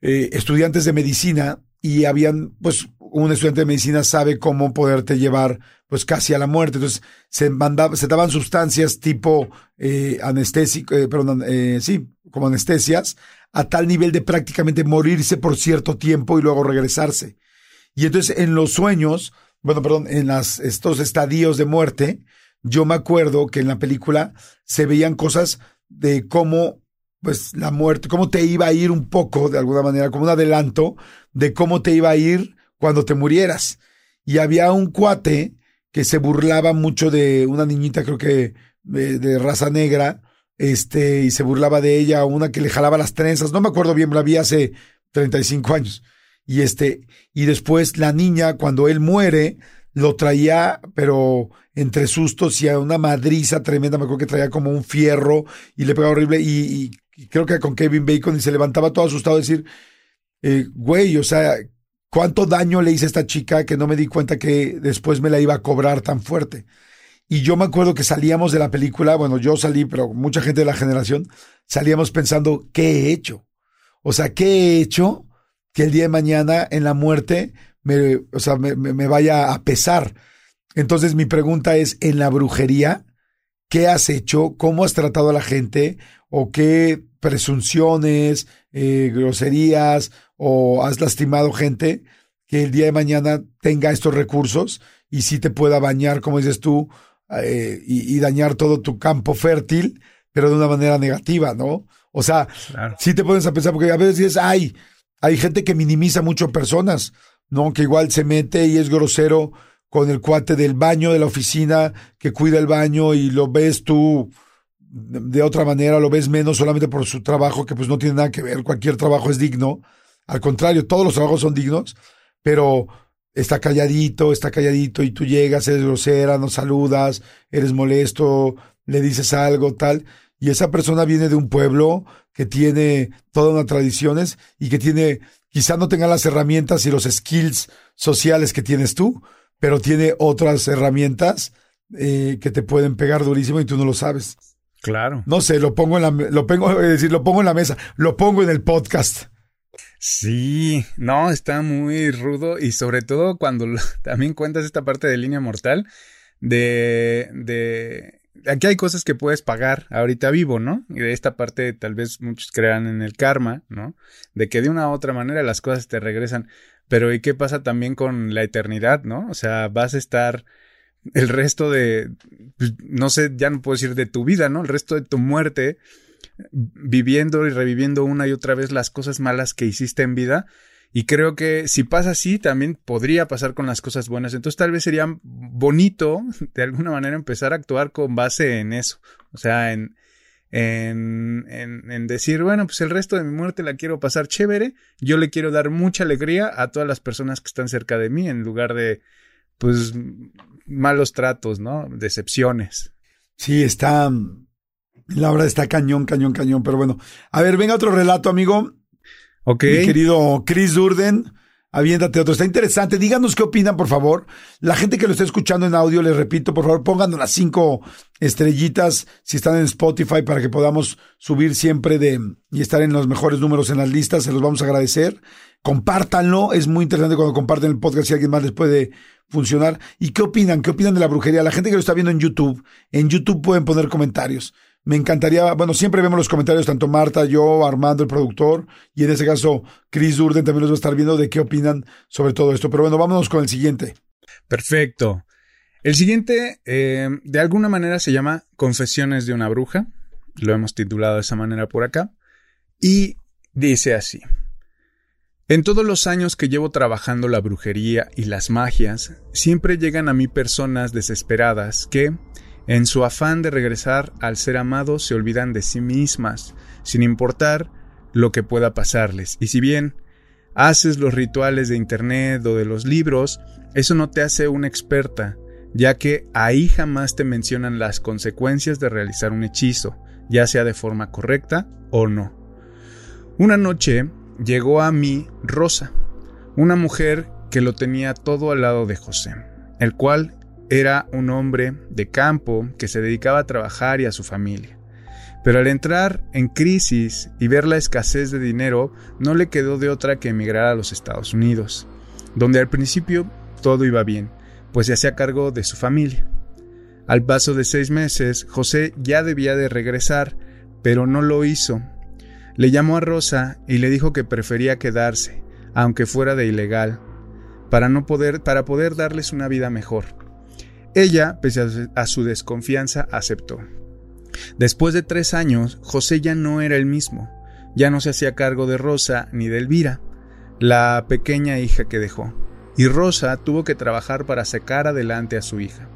eh, estudiantes de medicina y habían pues un estudiante de medicina sabe cómo poderte llevar pues casi a la muerte. Entonces se mandaba, se daban sustancias tipo eh, anestésico, eh, perdón, eh, sí, como anestesias, a tal nivel de prácticamente morirse por cierto tiempo y luego regresarse. Y entonces en los sueños, bueno, perdón, en las, estos estadios de muerte, yo me acuerdo que en la película se veían cosas de cómo pues la muerte, cómo te iba a ir un poco, de alguna manera, como un adelanto de cómo te iba a ir cuando te murieras. Y había un cuate que se burlaba mucho de una niñita, creo que de, de, raza negra, este, y se burlaba de ella, una que le jalaba las trenzas, no me acuerdo bien, la vi hace 35 años. Y este, y después la niña, cuando él muere, lo traía, pero entre sustos y a una madriza tremenda, me acuerdo que traía como un fierro y le pegaba horrible, y, y creo que con Kevin Bacon y se levantaba todo asustado a decir, eh, güey, o sea, cuánto daño le hice a esta chica que no me di cuenta que después me la iba a cobrar tan fuerte. Y yo me acuerdo que salíamos de la película, bueno, yo salí, pero mucha gente de la generación, salíamos pensando, ¿qué he hecho? O sea, ¿qué he hecho que el día de mañana en la muerte me, o sea, me, me vaya a pesar? Entonces mi pregunta es, en la brujería, ¿qué has hecho? ¿Cómo has tratado a la gente? ¿O qué presunciones, eh, groserías o has lastimado gente que el día de mañana tenga estos recursos y sí te pueda bañar, como dices tú, eh, y, y, dañar todo tu campo fértil, pero de una manera negativa, ¿no? O sea, si te pones a pensar, porque a veces dices, ay, hay gente que minimiza mucho personas, ¿no? Que igual se mete y es grosero con el cuate del baño de la oficina que cuida el baño y lo ves tú de otra manera, lo ves menos solamente por su trabajo, que pues no tiene nada que ver, cualquier trabajo es digno. Al contrario, todos los trabajos son dignos, pero está calladito, está calladito y tú llegas, eres grosera, no saludas, eres molesto, le dices algo, tal. Y esa persona viene de un pueblo que tiene todas unas tradiciones y que tiene, quizá no tenga las herramientas y los skills sociales que tienes tú, pero tiene otras herramientas eh, que te pueden pegar durísimo y tú no lo sabes. Claro. No sé, lo pongo en la, lo pongo, es decir, lo pongo en la mesa, lo pongo en el podcast. Sí, no, está muy rudo y sobre todo cuando también cuentas esta parte de línea mortal de, de, aquí hay cosas que puedes pagar ahorita vivo, ¿no? Y de esta parte tal vez muchos crean en el karma, ¿no? De que de una u otra manera las cosas te regresan. Pero ¿y qué pasa también con la eternidad, ¿no? O sea, vas a estar el resto de, pues, no sé, ya no puedo decir de tu vida, ¿no? El resto de tu muerte viviendo y reviviendo una y otra vez las cosas malas que hiciste en vida. Y creo que si pasa así, también podría pasar con las cosas buenas. Entonces tal vez sería bonito, de alguna manera, empezar a actuar con base en eso. O sea, en, en, en, en, decir, bueno, pues el resto de mi muerte la quiero pasar chévere. Yo le quiero dar mucha alegría a todas las personas que están cerca de mí en lugar de, pues, malos tratos, ¿no? Decepciones. Sí, está, la verdad está cañón, cañón, cañón, pero bueno. A ver, venga otro relato, amigo. Ok. Mi querido Chris Durden, aviéntate otro. Está interesante. Díganos qué opinan, por favor. La gente que lo está escuchando en audio, les repito, por favor, pongan las cinco estrellitas si están en Spotify para que podamos subir siempre de y estar en los mejores números en las listas. Se los vamos a agradecer. Compártanlo. Es muy interesante cuando comparten el podcast si alguien más les puede funcionar. ¿Y qué opinan? ¿Qué opinan de la brujería? La gente que lo está viendo en YouTube, en YouTube pueden poner comentarios. Me encantaría, bueno, siempre vemos los comentarios, tanto Marta, yo, Armando, el productor, y en ese caso, Chris Durden también los va a estar viendo de qué opinan sobre todo esto. Pero bueno, vámonos con el siguiente. Perfecto. El siguiente, eh, de alguna manera, se llama Confesiones de una bruja. Lo hemos titulado de esa manera por acá. Y dice así. En todos los años que llevo trabajando la brujería y las magias, siempre llegan a mí personas desesperadas que, en su afán de regresar al ser amado se olvidan de sí mismas, sin importar lo que pueda pasarles. Y si bien haces los rituales de Internet o de los libros, eso no te hace una experta, ya que ahí jamás te mencionan las consecuencias de realizar un hechizo, ya sea de forma correcta o no. Una noche llegó a mí Rosa, una mujer que lo tenía todo al lado de José, el cual era un hombre de campo que se dedicaba a trabajar y a su familia. Pero al entrar en crisis y ver la escasez de dinero, no le quedó de otra que emigrar a los Estados Unidos, donde al principio todo iba bien, pues se hacía cargo de su familia. Al paso de seis meses, José ya debía de regresar, pero no lo hizo. Le llamó a Rosa y le dijo que prefería quedarse, aunque fuera de ilegal, para no poder, para poder darles una vida mejor. Ella, pese a su desconfianza, aceptó. Después de tres años, José ya no era el mismo. Ya no se hacía cargo de Rosa ni de Elvira, la pequeña hija que dejó. Y Rosa tuvo que trabajar para sacar adelante a su hija.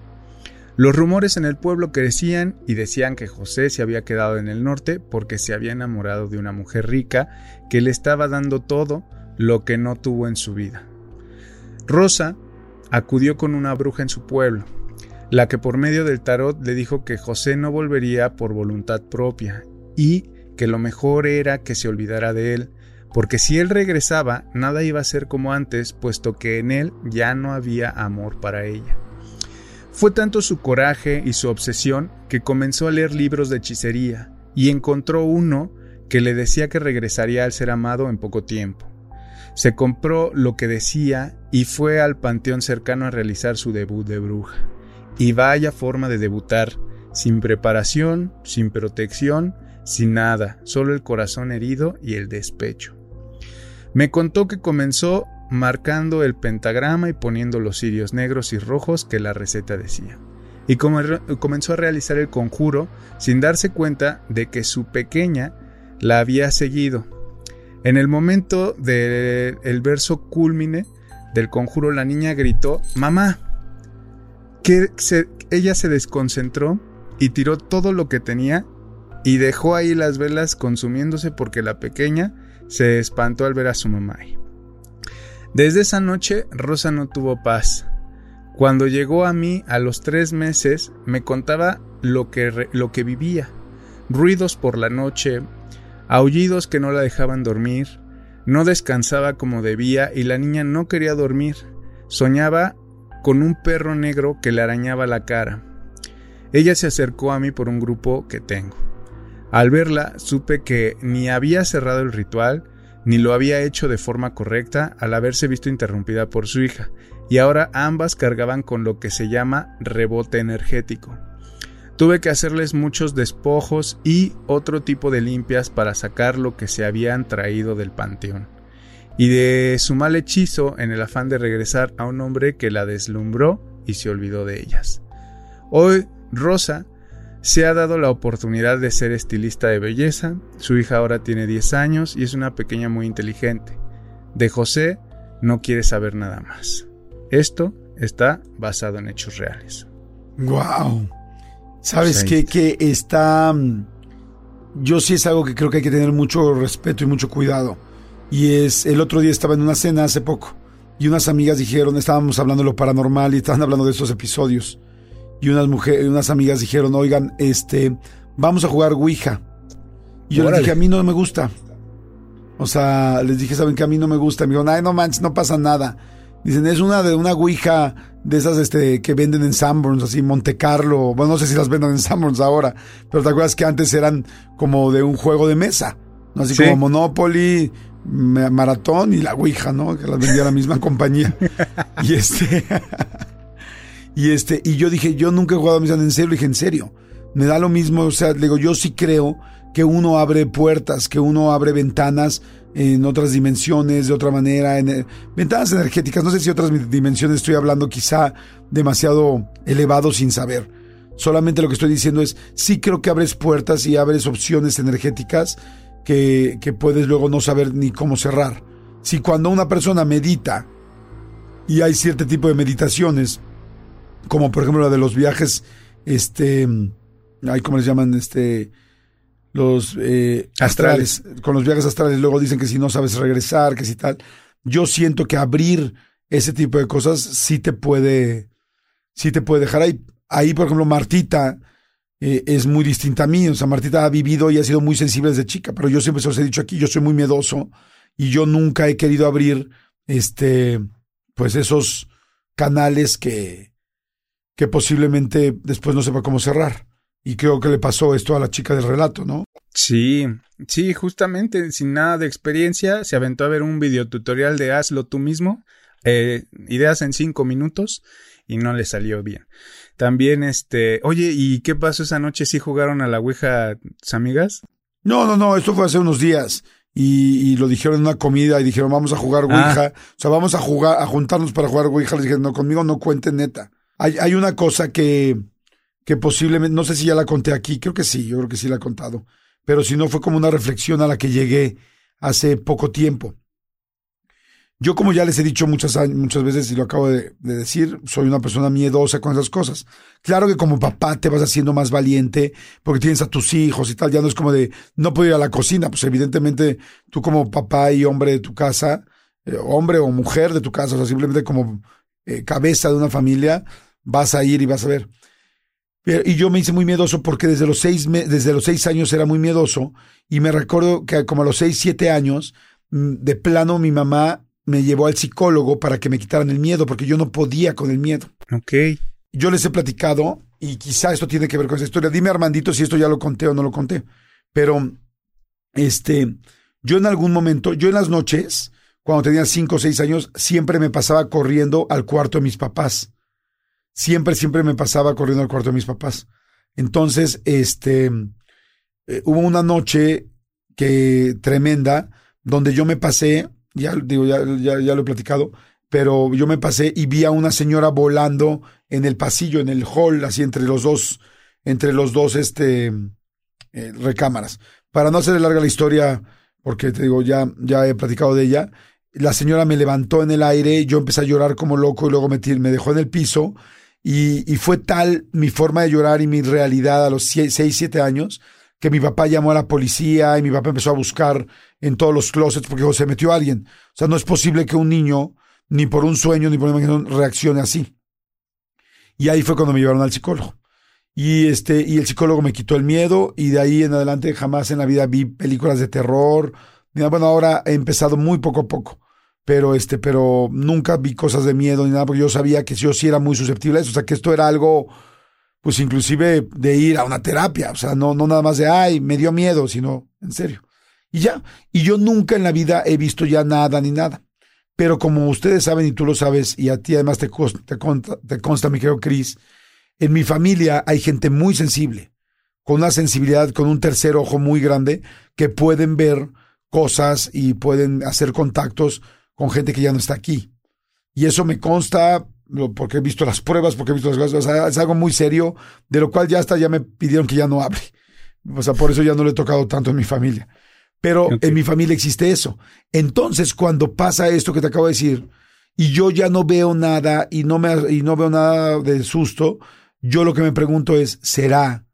Los rumores en el pueblo crecían y decían que José se había quedado en el norte porque se había enamorado de una mujer rica que le estaba dando todo lo que no tuvo en su vida. Rosa acudió con una bruja en su pueblo, la que por medio del tarot le dijo que José no volvería por voluntad propia y que lo mejor era que se olvidara de él, porque si él regresaba nada iba a ser como antes, puesto que en él ya no había amor para ella. Fue tanto su coraje y su obsesión que comenzó a leer libros de hechicería y encontró uno que le decía que regresaría al ser amado en poco tiempo. Se compró lo que decía y fue al panteón cercano a realizar su debut de bruja. Y vaya forma de debutar, sin preparación, sin protección, sin nada, solo el corazón herido y el despecho. Me contó que comenzó marcando el pentagrama y poniendo los cirios negros y rojos que la receta decía. Y comenzó a realizar el conjuro sin darse cuenta de que su pequeña la había seguido. En el momento del verso culmine del conjuro, la niña gritó, Mamá, que ella se desconcentró y tiró todo lo que tenía y dejó ahí las velas consumiéndose porque la pequeña se espantó al ver a su mamá. Desde esa noche Rosa no tuvo paz. Cuando llegó a mí a los tres meses me contaba lo que, lo que vivía. Ruidos por la noche, aullidos que no la dejaban dormir, no descansaba como debía y la niña no quería dormir. Soñaba con un perro negro que le arañaba la cara. Ella se acercó a mí por un grupo que tengo. Al verla supe que ni había cerrado el ritual, ni lo había hecho de forma correcta al haberse visto interrumpida por su hija, y ahora ambas cargaban con lo que se llama rebote energético. Tuve que hacerles muchos despojos y otro tipo de limpias para sacar lo que se habían traído del panteón, y de su mal hechizo en el afán de regresar a un hombre que la deslumbró y se olvidó de ellas. Hoy Rosa se ha dado la oportunidad de ser estilista de belleza, su hija ahora tiene 10 años y es una pequeña muy inteligente. De José no quiere saber nada más. Esto está basado en hechos reales. Wow. ¿Sabes qué? Que está... Mm, yo sí es algo que creo que hay que tener mucho respeto y mucho cuidado. Y es, el otro día estaba en una cena hace poco y unas amigas dijeron, estábamos hablando de lo paranormal y estaban hablando de estos episodios. Y unas mujeres, unas amigas dijeron, oigan, este, vamos a jugar Ouija. Y yo les dije, a mí no me gusta. O sea, les dije, ¿saben que a mí no me gusta? Me dijeron, ay, no manches, no pasa nada. Dicen, es una de una Ouija de esas este, que venden en Sanborns, así Monte Carlo. Bueno, no sé si las venden en Sanborns ahora, pero te acuerdas que antes eran como de un juego de mesa, ¿no? Así como Monopoly, Maratón y la Ouija, ¿no? Que las vendía la misma compañía. Y este. y este, y yo dije, yo nunca he jugado a misa en serio, le dije, en serio. Me da lo mismo, o sea, digo, yo sí creo que uno abre puertas, que uno abre ventanas en otras dimensiones, de otra manera, en eh, ventanas energéticas. No sé si otras dimensiones estoy hablando quizá demasiado elevado sin saber. Solamente lo que estoy diciendo es, sí creo que abres puertas y abres opciones energéticas que, que puedes luego no saber ni cómo cerrar. Si cuando una persona medita, y hay cierto tipo de meditaciones, como por ejemplo la de los viajes, este, hay como les llaman, este, los eh, astrales, con los viajes astrales, luego dicen que si no sabes regresar, que si tal. Yo siento que abrir ese tipo de cosas sí te puede, sí te puede dejar ahí. Ahí, por ejemplo, Martita eh, es muy distinta a mí. O sea, Martita ha vivido y ha sido muy sensible desde chica, pero yo siempre se los he dicho aquí, yo soy muy miedoso y yo nunca he querido abrir, este, pues esos canales que, que posiblemente después no sepa cómo cerrar. Y creo que le pasó esto a la chica del relato, ¿no? Sí, sí, justamente sin nada de experiencia se aventó a ver un videotutorial de hazlo tú mismo, eh, ideas en cinco minutos y no le salió bien. También, este, oye, ¿y qué pasó esa noche? ¿Sí jugaron a la Ouija tus amigas? No, no, no, esto fue hace unos días. Y, lo dijeron en una comida y dijeron, vamos a jugar ah. Ouija. O sea, vamos a jugar, a juntarnos para jugar Ouija. Les dijeron, no, conmigo no cuenten neta. Hay, hay una cosa que, que posiblemente, no sé si ya la conté aquí, creo que sí, yo creo que sí la he contado, pero si no fue como una reflexión a la que llegué hace poco tiempo. Yo, como ya les he dicho muchas, muchas veces y lo acabo de, decir, soy una persona miedosa con esas cosas. Claro que como papá te vas haciendo más valiente porque tienes a tus hijos y tal, ya no es como de no puedo ir a la cocina, pues evidentemente tú como papá y hombre de tu casa, eh, hombre o mujer de tu casa, o sea, simplemente como eh, cabeza de una familia, vas a ir y vas a ver. Y yo me hice muy miedoso porque desde los seis, desde los seis años era muy miedoso y me recuerdo que como a los seis, siete años, mm, de plano mi mamá me llevó al psicólogo para que me quitaran el miedo porque yo no podía con el miedo. Ok. Yo les he platicado y quizá esto tiene que ver con esa historia. Dime Armandito si esto ya lo conté o no lo conté. Pero, este, yo en algún momento, yo en las noches, cuando tenía cinco o seis años, siempre me pasaba corriendo al cuarto de mis papás siempre, siempre me pasaba corriendo al cuarto de mis papás. Entonces, este, eh, hubo una noche que tremenda donde yo me pasé, ya digo, ya, ya, lo he platicado, pero yo me pasé y vi a una señora volando en el pasillo, en el hall, así entre los dos, entre los dos, este, eh, recámaras. para no hacer larga la historia, porque te digo, ya, ya he platicado de ella, la señora me levantó en el aire, yo empecé a llorar como loco y luego me, me dejó en el piso y, fue tal mi forma de llorar y mi realidad a los 6, 7 años que mi papá llamó a la policía y mi papá empezó a buscar en todos los closets porque se metió alguien. O sea, no es posible que un niño, ni por un sueño, ni por una imaginación, reaccione así. Y ahí fue cuando me llevaron al psicólogo. Y este, y el psicólogo me quitó el miedo, y de ahí en adelante jamás en la vida vi películas de terror. Bueno, ahora he empezado muy poco a poco. Pero este, pero nunca vi cosas de miedo ni nada, porque yo sabía que yo sí era muy susceptible a eso. O sea que esto era algo, pues inclusive de ir a una terapia. O sea, no, no nada más de ay, me dio miedo, sino en serio. Y ya. Y yo nunca en la vida he visto ya nada ni nada. Pero como ustedes saben y tú lo sabes, y a ti además te consta, te consta, te consta mi querido Cris, en mi familia hay gente muy sensible, con una sensibilidad, con un tercer ojo muy grande, que pueden ver cosas y pueden hacer contactos con gente que ya no está aquí. Y eso me consta porque he visto las pruebas, porque he visto las cosas, o sea, es algo muy serio, de lo cual ya hasta ya me pidieron que ya no hable. O sea, por eso ya no le he tocado tanto en mi familia. Pero en mi familia existe eso. Entonces, cuando pasa esto que te acabo de decir, y yo ya no veo nada y no, me, y no veo nada de susto, yo lo que me pregunto es, ¿será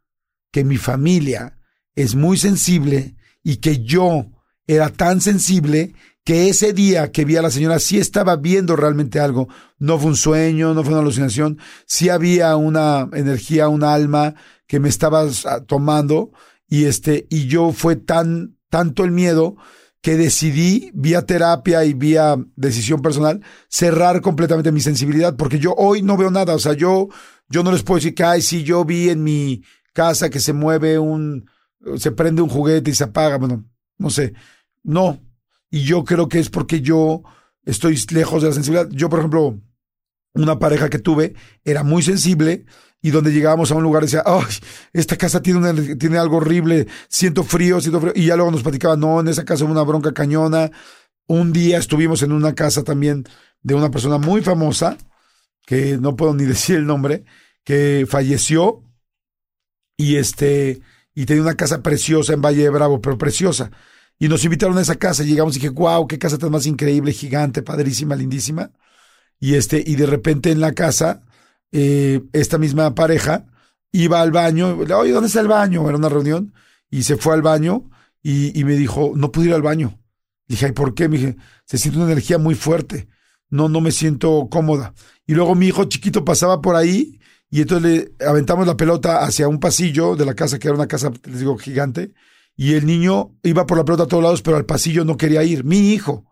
que mi familia es muy sensible y que yo era tan sensible que ese día que vi a la señora sí estaba viendo realmente algo? No fue un sueño, no fue una alucinación, sí había una energía, un alma que me estaba tomando. Y este, y yo fue tan tanto el miedo que decidí, vía terapia y vía decisión personal, cerrar completamente mi sensibilidad, porque yo hoy no veo nada, o sea, yo, yo no les puedo decir que, ay, si yo vi en mi casa que se mueve un, se prende un juguete y se apaga, bueno, no sé, no, y yo creo que es porque yo estoy lejos de la sensibilidad. Yo, por ejemplo, una pareja que tuve era muy sensible y donde llegábamos a un lugar decía, ay, esta casa tiene, tiene algo horrible, siento frío, siento frío. Y ya luego nos platicaba, no, en esa casa hubo una bronca cañona. Un día estuvimos en una casa también de una persona muy famosa, que no puedo ni decir el nombre, que falleció y este, y tenía una casa preciosa en Valle de Bravo, pero preciosa. Y nos invitaron a esa casa, y llegamos y dije, wow, qué casa tan más increíble, gigante, padrísima, lindísima. Y este, y de repente en la casa, eh, esta misma pareja iba al baño, oye, ¿dónde está el baño? Era una reunión, y se fue al baño y, me dijo, no pude ir al baño. Dije, ¿y por qué? Me dije, se siente una energía muy fuerte, no, no me siento cómoda. Y luego mi hijo chiquito pasaba por ahí y entonces le aventamos la pelota hacia un pasillo de la casa, que era una casa, les digo, gigante, y el niño iba por la pelota a todos lados, pero al pasillo no quería ir, mi hijo.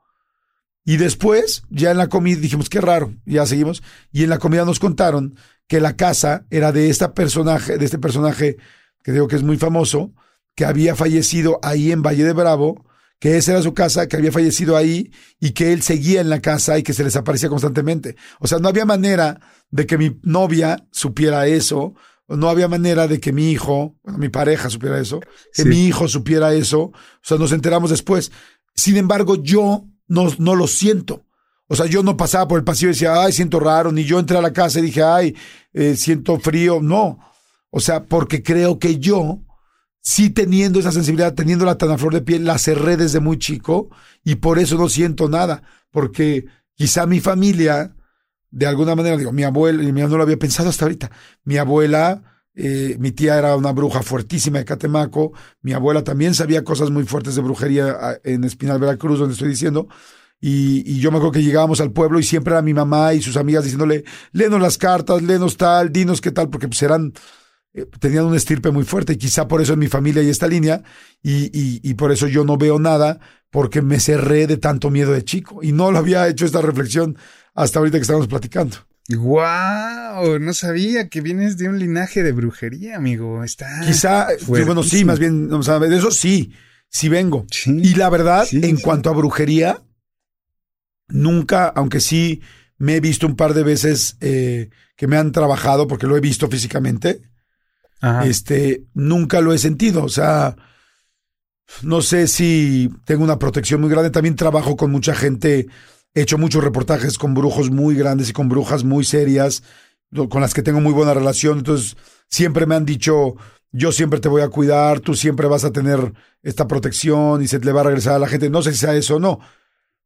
Y después, ya en la comida, dijimos, qué raro, ya seguimos. Y en la comida nos contaron que la casa era de esta personaje, de este personaje que digo que es muy famoso, que había fallecido ahí en Valle de Bravo, que esa era su casa, que había fallecido ahí y que él seguía en la casa y que se les aparecía constantemente. O sea, no había manera de que mi novia supiera eso, no había manera de que mi hijo, mi pareja supiera eso, que mi hijo supiera eso. O sea, nos enteramos después. Sin embargo, yo no, no lo siento. O sea, yo no pasaba por el pasillo y decía, ay, siento raro, ni yo entré a la casa y dije, ay, eh, siento frío. No. O sea, porque creo que yo, sí teniendo esa sensibilidad, teniendo la tan a flor de piel, la cerré desde muy chico y por eso no siento nada. Porque quizá mi familia, de alguna manera, digo, mi abuela, y mi no lo había pensado hasta ahorita, mi abuela eh, mi tía era una bruja fuertísima de Catemaco. Mi abuela también sabía cosas muy fuertes de brujería ah, en Espinal, Veracruz, donde estoy diciendo. Y, yo me acuerdo que llegábamos al pueblo y siempre era mi mamá y sus amigas diciéndole, léenos las cartas, léenos tal, dinos qué tal, porque pues eran, eh, tenían un estirpe muy fuerte y quizá por eso en mi familia hay esta línea y, y, y por eso yo no veo nada porque me cerré de tanto miedo de chico y no lo había hecho esta reflexión hasta ahorita que estamos platicando. ¡Guau! No sabía que vienes de un linaje de brujería, amigo. Está. Quizá, bueno, sí, más bien, no, de eso sí, sí vengo. y la verdad, en cuanto a brujería, nunca, aunque sí me he visto un par de veces eh, que me han trabajado, porque lo he visto físicamente, este, nunca lo he sentido. O sea, no sé si tengo una protección muy grande. También trabajo con mucha gente He hecho muchos reportajes con brujos muy grandes y con brujas muy serias, con las que tengo muy buena relación. Entonces, siempre me han dicho, yo siempre te voy a cuidar, tú siempre vas a tener esta protección y se le va a regresar a la gente. No sé si sea eso o no,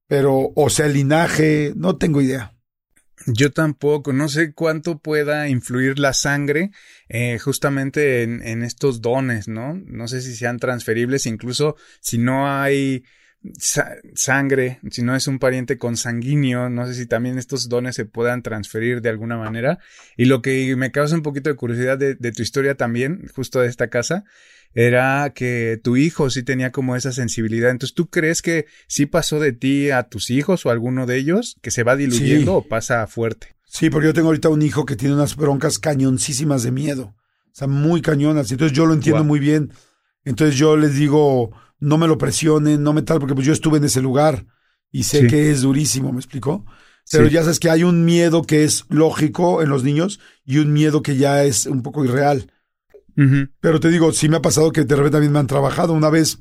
pero, o sea, el linaje, no tengo idea. Yo tampoco, no sé cuánto pueda influir la sangre eh, justamente en, en, estos dones, ¿no? No sé si sean transferibles, incluso si no hay sangre, si no es un pariente consanguíneo, no sé si también estos dones se puedan transferir de alguna manera. Y lo que me causa un poquito de curiosidad de, tu historia también, justo de esta casa, era que tu hijo sí tenía como esa sensibilidad. Entonces, ¿tú crees que sí pasó de ti a tus hijos o a alguno de ellos, que se va diluyendo o pasa fuerte? Sí, porque yo tengo ahorita un hijo que tiene unas broncas cañoncísimas de miedo. O sea, muy cañonas. Entonces yo lo entiendo muy bien. Entonces yo les digo, no me lo presionen, no me tal, porque pues yo estuve en ese lugar y sé que es durísimo, ¿me explicó? Pero ya sabes que hay un miedo que es lógico en los niños y un miedo que ya es un poco irreal. Pero te digo, sí me ha pasado que de repente también me han trabajado una vez.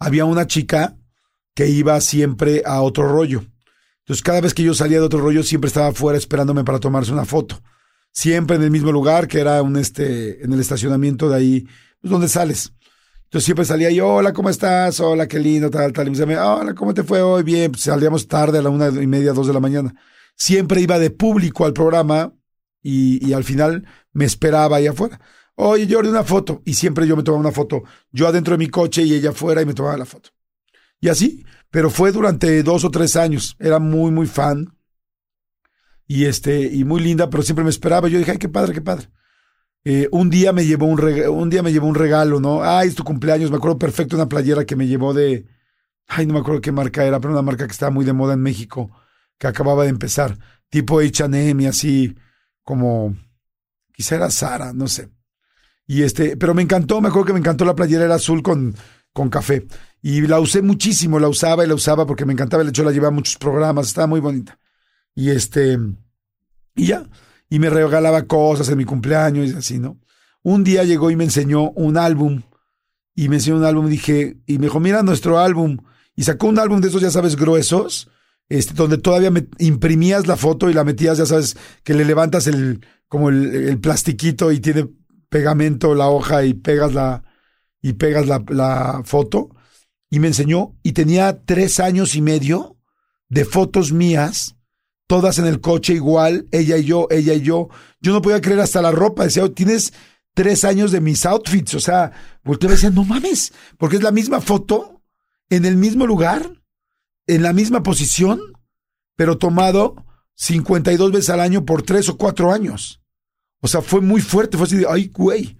había una chica que iba siempre a otro rollo. Entonces, cada vez que yo salía de otro rollo, siempre estaba afuera esperándome para tomarse una foto. Siempre en el mismo lugar, que era un este, en el estacionamiento de ahí, pues donde sales. Entonces siempre salía yo, hola, ¿cómo estás? Hola, qué lindo, tal, tal. Y me decía, hola, ¿cómo te fue hoy? Bien, pues salíamos tarde a la una y media, dos de la mañana. Siempre iba de público al programa y, y al final me esperaba ahí afuera. Oye, Jordi, una foto. Y siempre yo me tomaba una foto. Yo adentro de mi coche y ella afuera y me tomaba la foto. Y así, pero fue durante dos o tres años. Era muy, muy fan. Y este, y muy linda, pero siempre me esperaba. Yo dije, ay, qué padre, qué padre. Eh, un día me llevó un regalo, un día me llevó un regalo, ¿no? Ay, es tu cumpleaños. Me acuerdo perfecto una playera que me llevó de, ay, no me acuerdo qué marca era, pero una marca que estaba muy de moda en México, que acababa de empezar, tipo H&M y así, como, quizá era Sara, no sé. Y este, pero me encantó, me acuerdo que me encantó la playera, era azul con, con café. Y la usé muchísimo, la usaba y la usaba porque me encantaba. De hecho, la llevaba a muchos programas, estaba muy bonita. Y este, y ya. Y me regalaba cosas en mi cumpleaños y así, ¿no? Un día llegó y me enseñó un álbum. Y me enseñó un álbum y dije, y me dijo, mira nuestro álbum. Y sacó un álbum de esos, ya sabes, gruesos, este, donde todavía me imprimías la foto y la metías, ya sabes, que le levantas el, como el, el plastiquito y tiene pegamento la hoja y pegas la, y pegas la, foto. Y me enseñó, y tenía tres años y medio de fotos mías, todas en el coche igual, ella y yo, ella y yo. Yo no podía creer hasta la ropa. Decía, oh, tienes tres años de mis outfits. O sea, volteaba y decía, no mames, porque es la misma foto, en el mismo lugar, en la misma posición, pero tomado 52 veces al año por tres o cuatro años. O sea, fue muy fuerte, fue así de, ay, güey.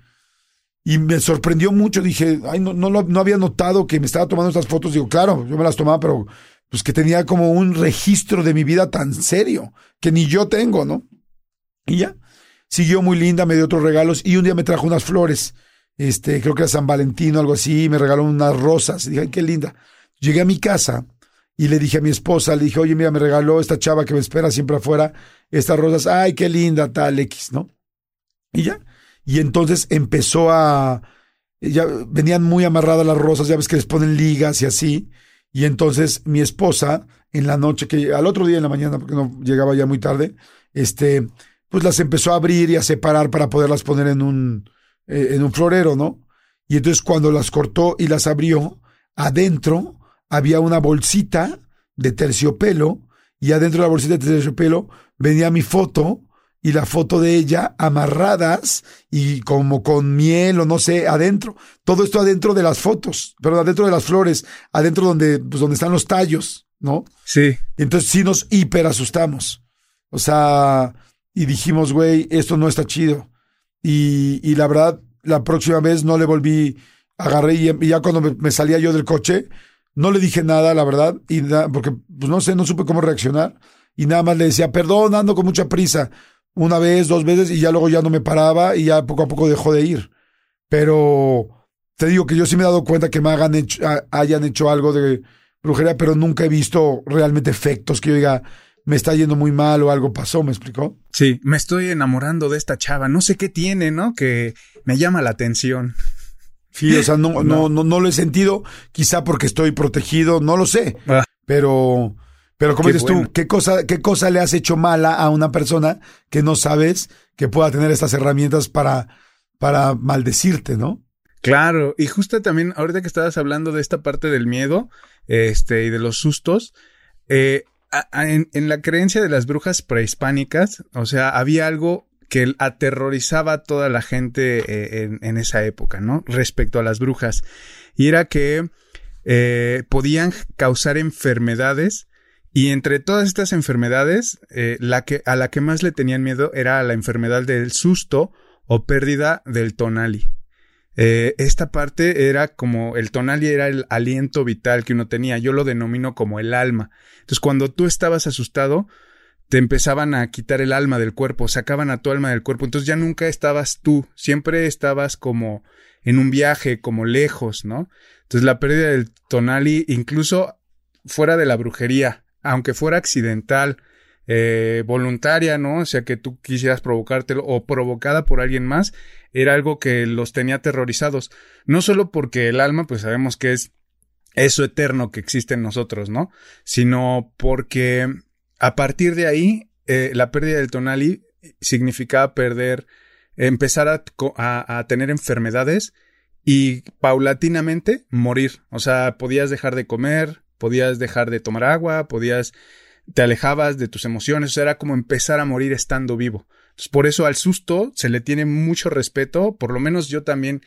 Y me sorprendió mucho, dije, ay, no, no, no había notado que me estaba tomando estas fotos. Digo, claro, yo me las tomaba, pero pues que tenía como un registro de mi vida tan serio, que ni yo tengo, ¿no? Y ya, siguió muy linda, me dio otros regalos y un día me trajo unas flores, este, creo que era San Valentín o algo así, y me regaló unas rosas. Y dije, ay, qué linda. Llegué a mi casa y le dije a mi esposa, le dije, oye, mira, me regaló esta chava que me espera siempre afuera, estas rosas, ay, qué linda, tal X, ¿no? Y ya. Y entonces empezó a. Ya venían muy amarradas las rosas, ya ves que les ponen ligas y así. Y entonces mi esposa, en la noche, que al otro día en la mañana, porque no llegaba ya muy tarde, este, pues las empezó a abrir y a separar para poderlas poner en un, eh, en un florero, ¿no? Y entonces cuando las cortó y las abrió, adentro había una bolsita de terciopelo y adentro de la bolsita de terciopelo venía mi foto y la foto de ella amarradas y como con miel o no sé, adentro. Todo esto adentro de las fotos, pero adentro de las flores, adentro donde, pues, donde están los tallos, ¿no? Sí. Entonces sí nos hiper asustamos. O sea, y dijimos, güey, esto no está chido. Y, y la verdad, la próxima vez no le volví, agarré y, y ya cuando me, me, salía yo del coche, no le dije nada, la verdad, y porque, pues no sé, no supe cómo reaccionar. Y nada más le decía, perdón, ando con mucha prisa una vez, dos veces y ya luego ya no me paraba y ya poco a poco dejó de ir. Pero te digo que yo sí me he dado cuenta que me hagan hecho, hayan hecho algo de brujería, pero nunca he visto realmente efectos que yo diga, me está yendo muy mal o algo pasó, ¿me explicó? Sí, me estoy enamorando de esta chava, no sé qué tiene, ¿no? Que me llama la atención. Sí, o sea, no, no, no, no lo he sentido, quizá porque estoy protegido, no lo sé, ah. pero pero como dices tú, ¿qué cosa, ¿qué cosa le has hecho mala a una persona que no sabes que pueda tener estas herramientas para, para maldecirte, ¿no? Claro, y justo también, ahorita que estabas hablando de esta parte del miedo, este, y de los sustos, eh, en, la creencia de las brujas prehispánicas, o sea, había algo que aterrorizaba a toda la gente eh, en, en, esa época, ¿no? Respecto a las brujas. Y era que eh, podían causar enfermedades y entre todas estas enfermedades, eh, la que, a la que más le tenían miedo era la enfermedad del susto o pérdida del tonali. Eh, esta parte era como el tonali era el aliento vital que uno tenía. Yo lo denomino como el alma. Entonces, cuando tú estabas asustado, te empezaban a quitar el alma del cuerpo, sacaban a tu alma del cuerpo. Entonces ya nunca estabas tú, siempre estabas como en un viaje, como lejos, ¿no? Entonces la pérdida del tonali, incluso fuera de la brujería, aunque fuera accidental, eh, voluntaria, ¿no? O sea, que tú quisieras provocártelo o provocada por alguien más, era algo que los tenía aterrorizados. No solo porque el alma, pues sabemos que es eso eterno que existe en nosotros, ¿no? Sino porque a partir de ahí, eh, la pérdida del tonali significaba perder, empezar a, a, a tener enfermedades y paulatinamente morir. O sea, podías dejar de comer, podías dejar de tomar agua, podías, te alejabas de tus emociones, o sea, era como empezar a morir estando vivo. Entonces, por eso al susto se le tiene mucho respeto, por lo menos yo también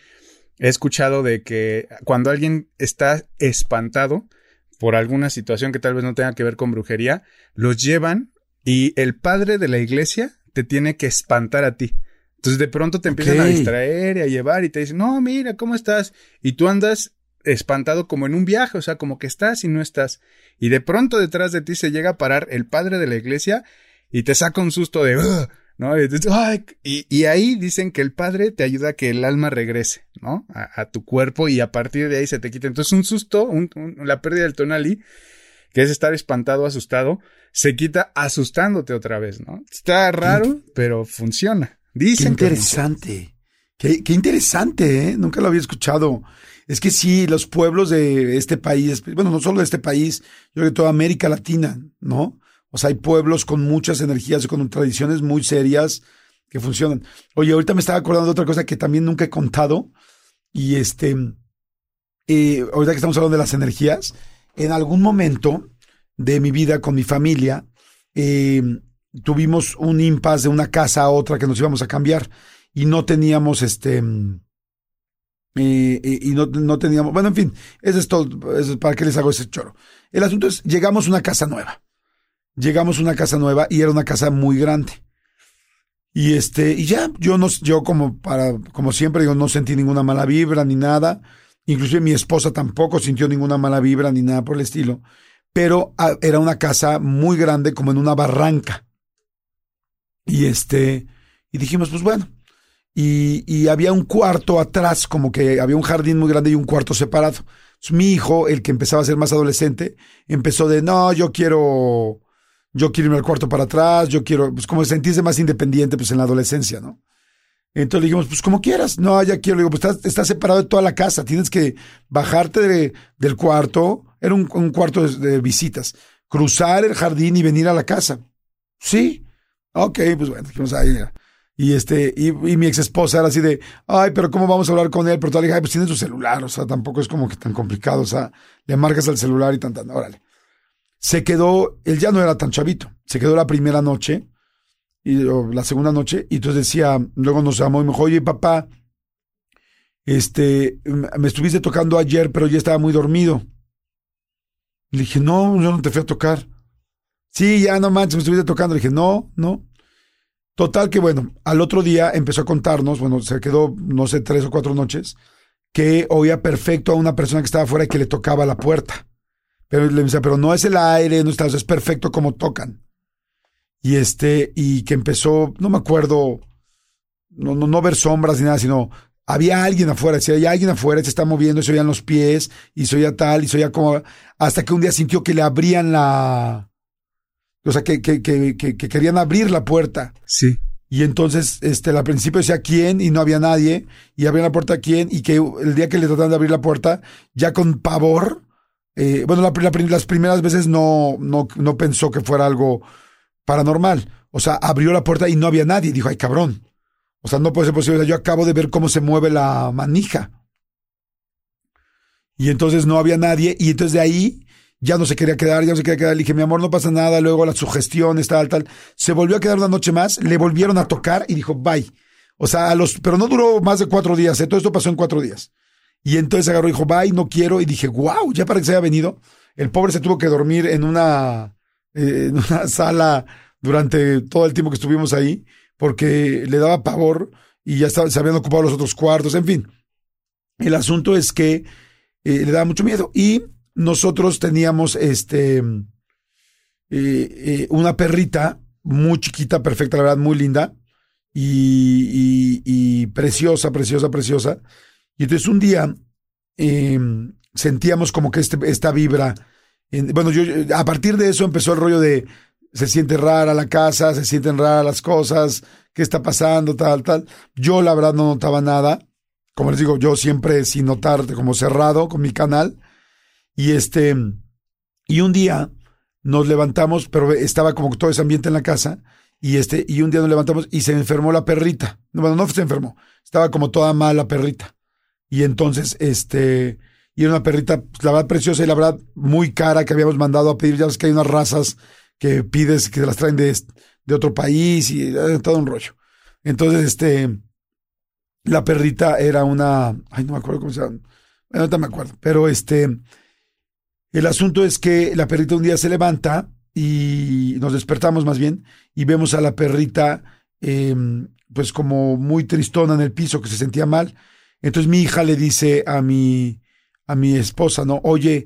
he escuchado de que cuando alguien está espantado por alguna situación que tal vez no tenga que ver con brujería, los llevan y el padre de la iglesia te tiene que espantar a ti. Entonces de pronto te empiezan a distraer y a llevar y te dicen, no, mira, ¿cómo estás? Y tú andas espantado como en un viaje, o sea, como que estás y no estás. Y de pronto detrás de ti se llega a parar el padre de la iglesia y te saca un susto de, ¿no? Y, y, ahí dicen que el padre te ayuda a que el alma regrese, ¿no? A, tu cuerpo y a partir de ahí se te quita. Entonces un susto, la pérdida del tonali, que es estar espantado, asustado, se quita asustándote otra vez, ¿no? Está raro, pero funciona. Dicen qué interesante. Qué, qué interesante, ¿eh? Nunca lo había escuchado. Es que sí, los pueblos de este país, bueno, no solo de este país, yo creo que toda América Latina, ¿no? O sea, hay pueblos con muchas energías y con tradiciones muy serias que funcionan. Oye, ahorita me estaba acordando de otra cosa que también nunca he contado. Y este, eh, ahorita que estamos hablando de las energías, en algún momento de mi vida con mi familia, eh, tuvimos un impasse de una casa a otra que nos íbamos a cambiar y no teníamos este y, no, no, teníamos, bueno, en fin, eso es todo, eso es para qué les hago ese choro. El asunto es, llegamos a una casa nueva. Llegamos a una casa nueva y era una casa muy grande. Y este, y ya, yo no, yo como para, como siempre digo, no sentí ninguna mala vibra ni nada. Inclusive mi esposa tampoco sintió ninguna mala vibra ni nada por el estilo. Pero ah, era una casa muy grande, como en una barranca. Y este, y dijimos, pues bueno, y, había un cuarto atrás, como que había un jardín muy grande y un cuarto separado. mi hijo, el que empezaba a ser más adolescente, empezó de, no, yo quiero, yo quiero irme al cuarto para atrás, yo quiero, pues como sentirse más independiente, pues en la adolescencia, ¿no? Entonces le dijimos, pues como quieras, no, ya quiero, le digo, pues estás, separado de toda la casa, tienes que bajarte de, del cuarto, era un, cuarto de, visitas, cruzar el jardín y venir a la casa. Sí, ok, pues bueno, dijimos ahí. Y este, y, mi ex esposa era así de, ay, pero ¿cómo vamos a hablar con él? Pero tú le dije, ay, pues tiene su celular, o sea, tampoco es como que tan complicado, o sea, le marcas al celular y tan, tan, órale. Se quedó, él ya no era tan chavito, se quedó la primera noche y, la segunda noche, y entonces decía, luego nos llamó y me dijo, oye papá, este, me estuviste tocando ayer, pero ya estaba muy dormido. Le dije, no, yo no te fui a tocar. Sí, ya no manches, me estuviste tocando. Le dije, no, no. Total que bueno, al otro día empezó a contarnos, bueno, se quedó, no sé, tres o cuatro noches, que oía perfecto a una persona que estaba afuera y que le tocaba la puerta. Pero le decía, pero no es el aire, no está, es perfecto como tocan. Y este, y que empezó, no me acuerdo, no, no, no ver sombras ni nada, sino había alguien afuera, si hay alguien afuera, se está moviendo, se oían los pies, y se oía tal, y se oía como, hasta que un día sintió que le abrían la, o sea, que, que, que, que, querían abrir la puerta. Sí. Y entonces, este, al principio decía quién y no había nadie, y abrían la puerta a quién, y que el día que le trataban de abrir la puerta, ya con pavor, eh, bueno, las primeras veces no, no, no pensó que fuera algo paranormal. O sea, abrió la puerta y no había nadie. Dijo, ay, cabrón. O sea, no puede ser posible. Yo acabo de ver cómo se mueve la manija. Y entonces no había nadie. Y entonces de ahí ya no se quería quedar, ya no se quería quedar. Le dije, mi amor, no pasa nada. Luego la sugestión, tal, tal. Se volvió a quedar una noche más, le volvieron a tocar y dijo, bye. O sea, a los, pero no duró más de cuatro días, ¿eh? todo esto pasó en cuatro días. Y entonces agarró y dijo, bye, no quiero. Y dije, wow, ya para que se haya venido. El pobre se tuvo que dormir en una, eh, en una sala durante todo el tiempo que estuvimos ahí, porque le daba pavor y ya se habían ocupado los otros cuartos, en fin. El asunto es que eh, le daba mucho miedo. Y nosotros teníamos este eh, eh, una perrita muy chiquita, perfecta, la verdad, muy linda y, preciosa, preciosa, preciosa. Y entonces un día em, sentíamos como que este, esta vibra. bueno, yo a partir de eso empezó el rollo de se siente rara la casa, se sienten raras las cosas, qué está pasando, tal, tal. Yo la verdad no notaba nada. Como les digo, yo siempre sin notar, como cerrado con mi canal. Y este, y un día nos levantamos, pero estaba como todo ese ambiente en la casa, y este, y un día nos levantamos y se enfermó la perrita. Bueno, no se enfermó, estaba como toda mal la perrita. Y entonces, este, y era una perrita, pues, la verdad, preciosa y la verdad, muy cara que habíamos mandado a pedir. Ya ves que hay unas razas que pides que las traen de, de otro país y eh, todo un rollo. Entonces, este, la perrita era una, ay, no me acuerdo cómo se llama, no me acuerdo, pero este, el asunto es que la perrita un día se levanta y nos despertamos más bien y vemos a la perrita em, pues como muy tristona en el piso, que se sentía mal. Entonces mi hija le dice a mi, a mi esposa, ¿no? Oye,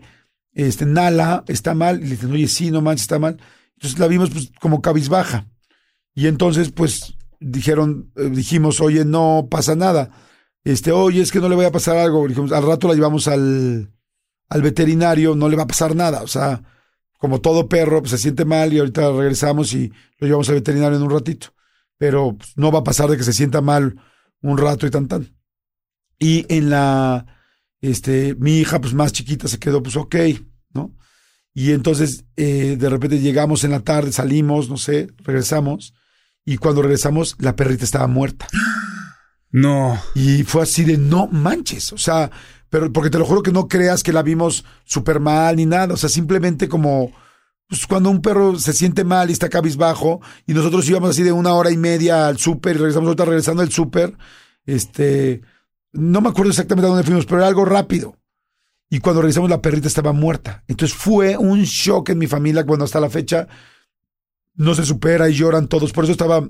este, Nala está mal. Y le dicen, oye, sí, no manches, está mal. Entonces la vimos pues como cabizbaja. Y entonces pues dijeron, eh, dijimos, oye, no pasa nada. Este, oye, es que no le voy a pasar algo. Dijimos, al rato la llevamos al, al veterinario no le va a pasar nada. O sea, como todo perro, pues, se siente mal y ahorita regresamos y lo llevamos al veterinario en un ratito. Pero pues, no va a pasar de que se sienta mal un rato y tan tan. Y en la, este, mi hija, pues más chiquita, se quedó, pues ok, ¿no? Y entonces, eh, de repente llegamos en la tarde, salimos, no sé, regresamos. Y cuando regresamos, la perrita estaba muerta. No. Y fue así de no manches. O sea, pero porque te lo juro que no creas que la vimos súper mal ni nada, o sea, simplemente como pues cuando un perro se siente mal y está cabizbajo y nosotros íbamos así de una hora y media al súper y regresamos ahorita regresando al súper, este, no me acuerdo exactamente a dónde fuimos, pero era algo rápido. Y cuando regresamos la perrita estaba muerta. Entonces fue un shock en mi familia cuando hasta la fecha no se supera y lloran todos. Por eso estaba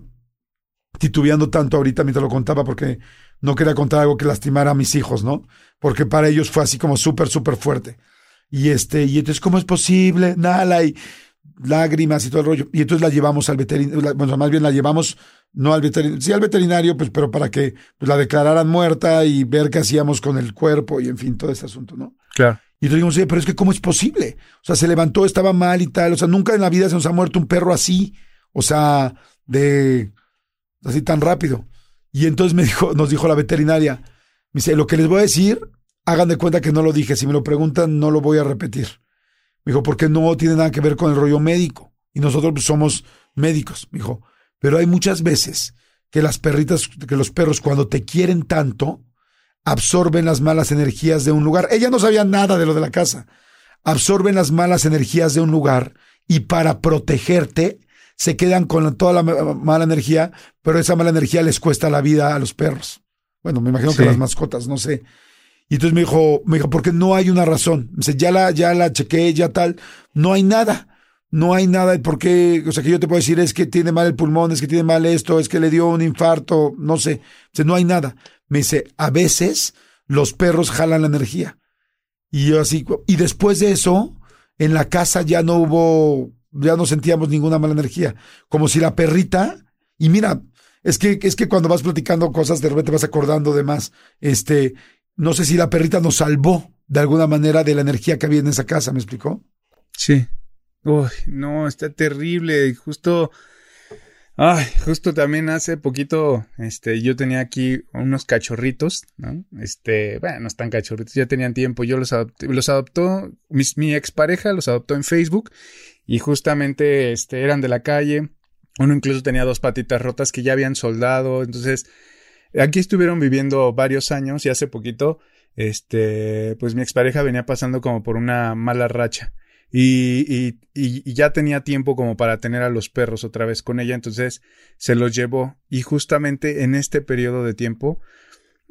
titubeando tanto ahorita mientras lo contaba porque no quería contar algo que lastimara a mis hijos, ¿no? Porque para ellos fue así como súper, súper fuerte. Y este, y entonces, ¿cómo es posible? Nada, y lágrimas y todo el rollo. Y entonces la llevamos al veterinario, bueno, más bien la llevamos, no al veterinario, sí al veterinario, pues, pero para que pues, la declararan muerta y ver qué hacíamos con el cuerpo y en fin, todo ese asunto, ¿no? Claro. Y entonces dijimos, oye, pero es que ¿cómo es posible? O sea, se levantó, estaba mal y tal. O sea, nunca en la vida se nos ha muerto un perro así. O sea, de así tan rápido. Y entonces me dijo, nos dijo la veterinaria, me dice, lo que les voy a decir, hagan de cuenta que no lo dije, si me lo preguntan no lo voy a repetir. Me dijo, porque no tiene nada que ver con el rollo médico. Y nosotros pues, somos médicos, me dijo. Pero hay muchas veces que las perritas, que los perros cuando te quieren tanto, absorben las malas energías de un lugar. Ella no sabía nada de lo de la casa. Absorben las malas energías de un lugar y para protegerte se quedan con toda la mala energía, pero esa mala energía les cuesta la vida a los perros. Bueno, me imagino que las mascotas, no sé. Y entonces me dijo, me dijo, porque no hay una razón. Dice, ya la, ya la chequé, ya tal. No hay nada. No hay nada por qué. O sea, que yo te puedo decir, es que tiene mal el pulmón, es que tiene mal esto, es que le dio un infarto, no sé. Dice, no hay nada. Me dice, a veces los perros jalan la energía. Y yo así, y después de eso, en la casa ya no hubo, ya no sentíamos ninguna mala energía. Como si la perrita, y mira, es que, es que cuando vas platicando cosas, de repente vas acordando de más. Este, no sé si la perrita nos salvó de alguna manera de la energía que había en esa casa, ¿me explicó? Sí. Uy, no, está terrible. Justo Ay, justo también hace poquito, este, yo tenía aquí unos cachorritos, ¿no? Este, bueno, no están cachorritos, ya tenían tiempo, yo los, adopté, los adoptó, mi, mi expareja los adoptó en Facebook y justamente, este, eran de la calle, uno incluso tenía dos patitas rotas que ya habían soldado, entonces, aquí estuvieron viviendo varios años y hace poquito, este, pues mi expareja venía pasando como por una mala racha y, y, y, ya tenía tiempo como para tener a los perros otra vez con ella, entonces se los llevó y justamente en este periodo de tiempo,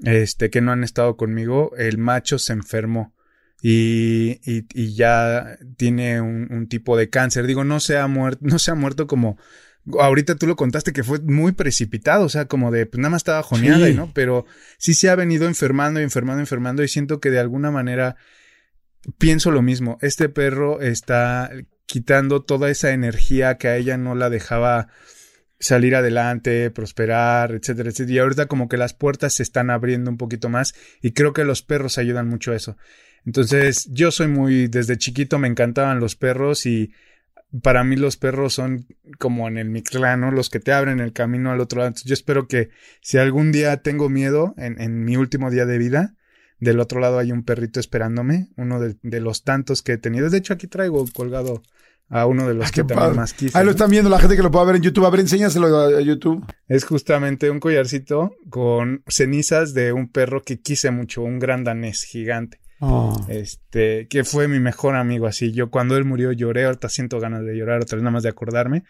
este, que no han estado conmigo, el macho se enfermó y, y, y ya tiene un, un, tipo de cáncer. Digo, no se ha muerto, no se ha muerto como, ahorita tú lo contaste que fue muy precipitado, o sea, como de, pues nada más estaba joneada, ¿no? Pero sí se ha venido enfermando y enfermando, enfermando y siento que de alguna manera pienso lo mismo. Este perro está quitando toda esa energía que a ella no la dejaba salir adelante, prosperar, etcétera, etcétera. Y ahorita como que las puertas se están abriendo un poquito más y creo que los perros ayudan mucho a eso. Entonces, yo soy muy, desde chiquito me encantaban los perros y para mí los perros son como en el Mictlán, ¿no? Los que te abren el camino al otro lado. Entonces, yo espero que si algún día tengo miedo en, en mi último día de vida, del otro lado hay un perrito esperándome, uno de, los tantos que he tenido. De hecho, aquí traigo colgado a uno de los ah, que también más quise. Ahí lo están viendo la gente que lo pueda ver en YouTube. A ver, enséñaselo a, YouTube. Es justamente un collarcito con cenizas de un perro que quise mucho, un gran danés gigante. Oh. Este, que fue mi mejor amigo así. Yo cuando él murió lloré, ahorita siento ganas de llorar, otra vez nada más de acordarme.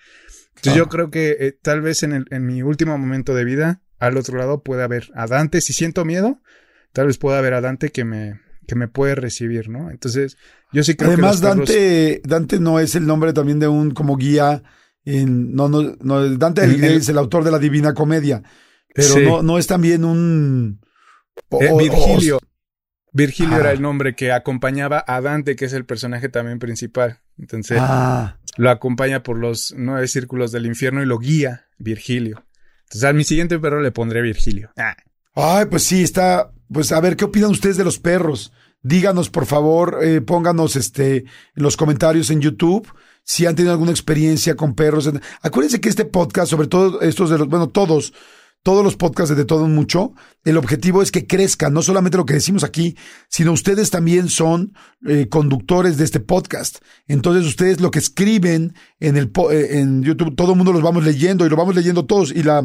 Entonces yo ah. creo que eh, tal vez en, el, en mi último momento de vida, al otro lado puede haber a Dante si siento miedo, tal vez pueda haber a Dante que me, que me puede recibir, ¿no? Entonces, yo sí creo Además, que. Además, Dante, Dante no es el nombre también de un como guía en. No, no, no Dante es el autor de la Divina Comedia. Pero no, no es también un. Eh, Virgilio. Virgilio era el nombre que acompañaba a Dante, que es el personaje también principal. Entonces, ah. lo acompaña por los nueve círculos del infierno y lo guía Virgilio. Entonces, a mi siguiente perro le pondré Virgilio. Ah. Ay, pues sí, está. Pues a ver, ¿qué opinan ustedes de los perros? Díganos, por favor, eh, pónganos este, en los comentarios en YouTube si han tenido alguna experiencia con perros. Acuérdense que este podcast, sobre todo estos de los, bueno, todos, todos los podcasts de, Todo Mucho, el objetivo es que crezcan, no solamente lo que decimos aquí, sino ustedes también son eh, conductores de este podcast. Entonces ustedes lo que escriben en el eh, en YouTube, todo el mundo los vamos leyendo y lo vamos leyendo todos y la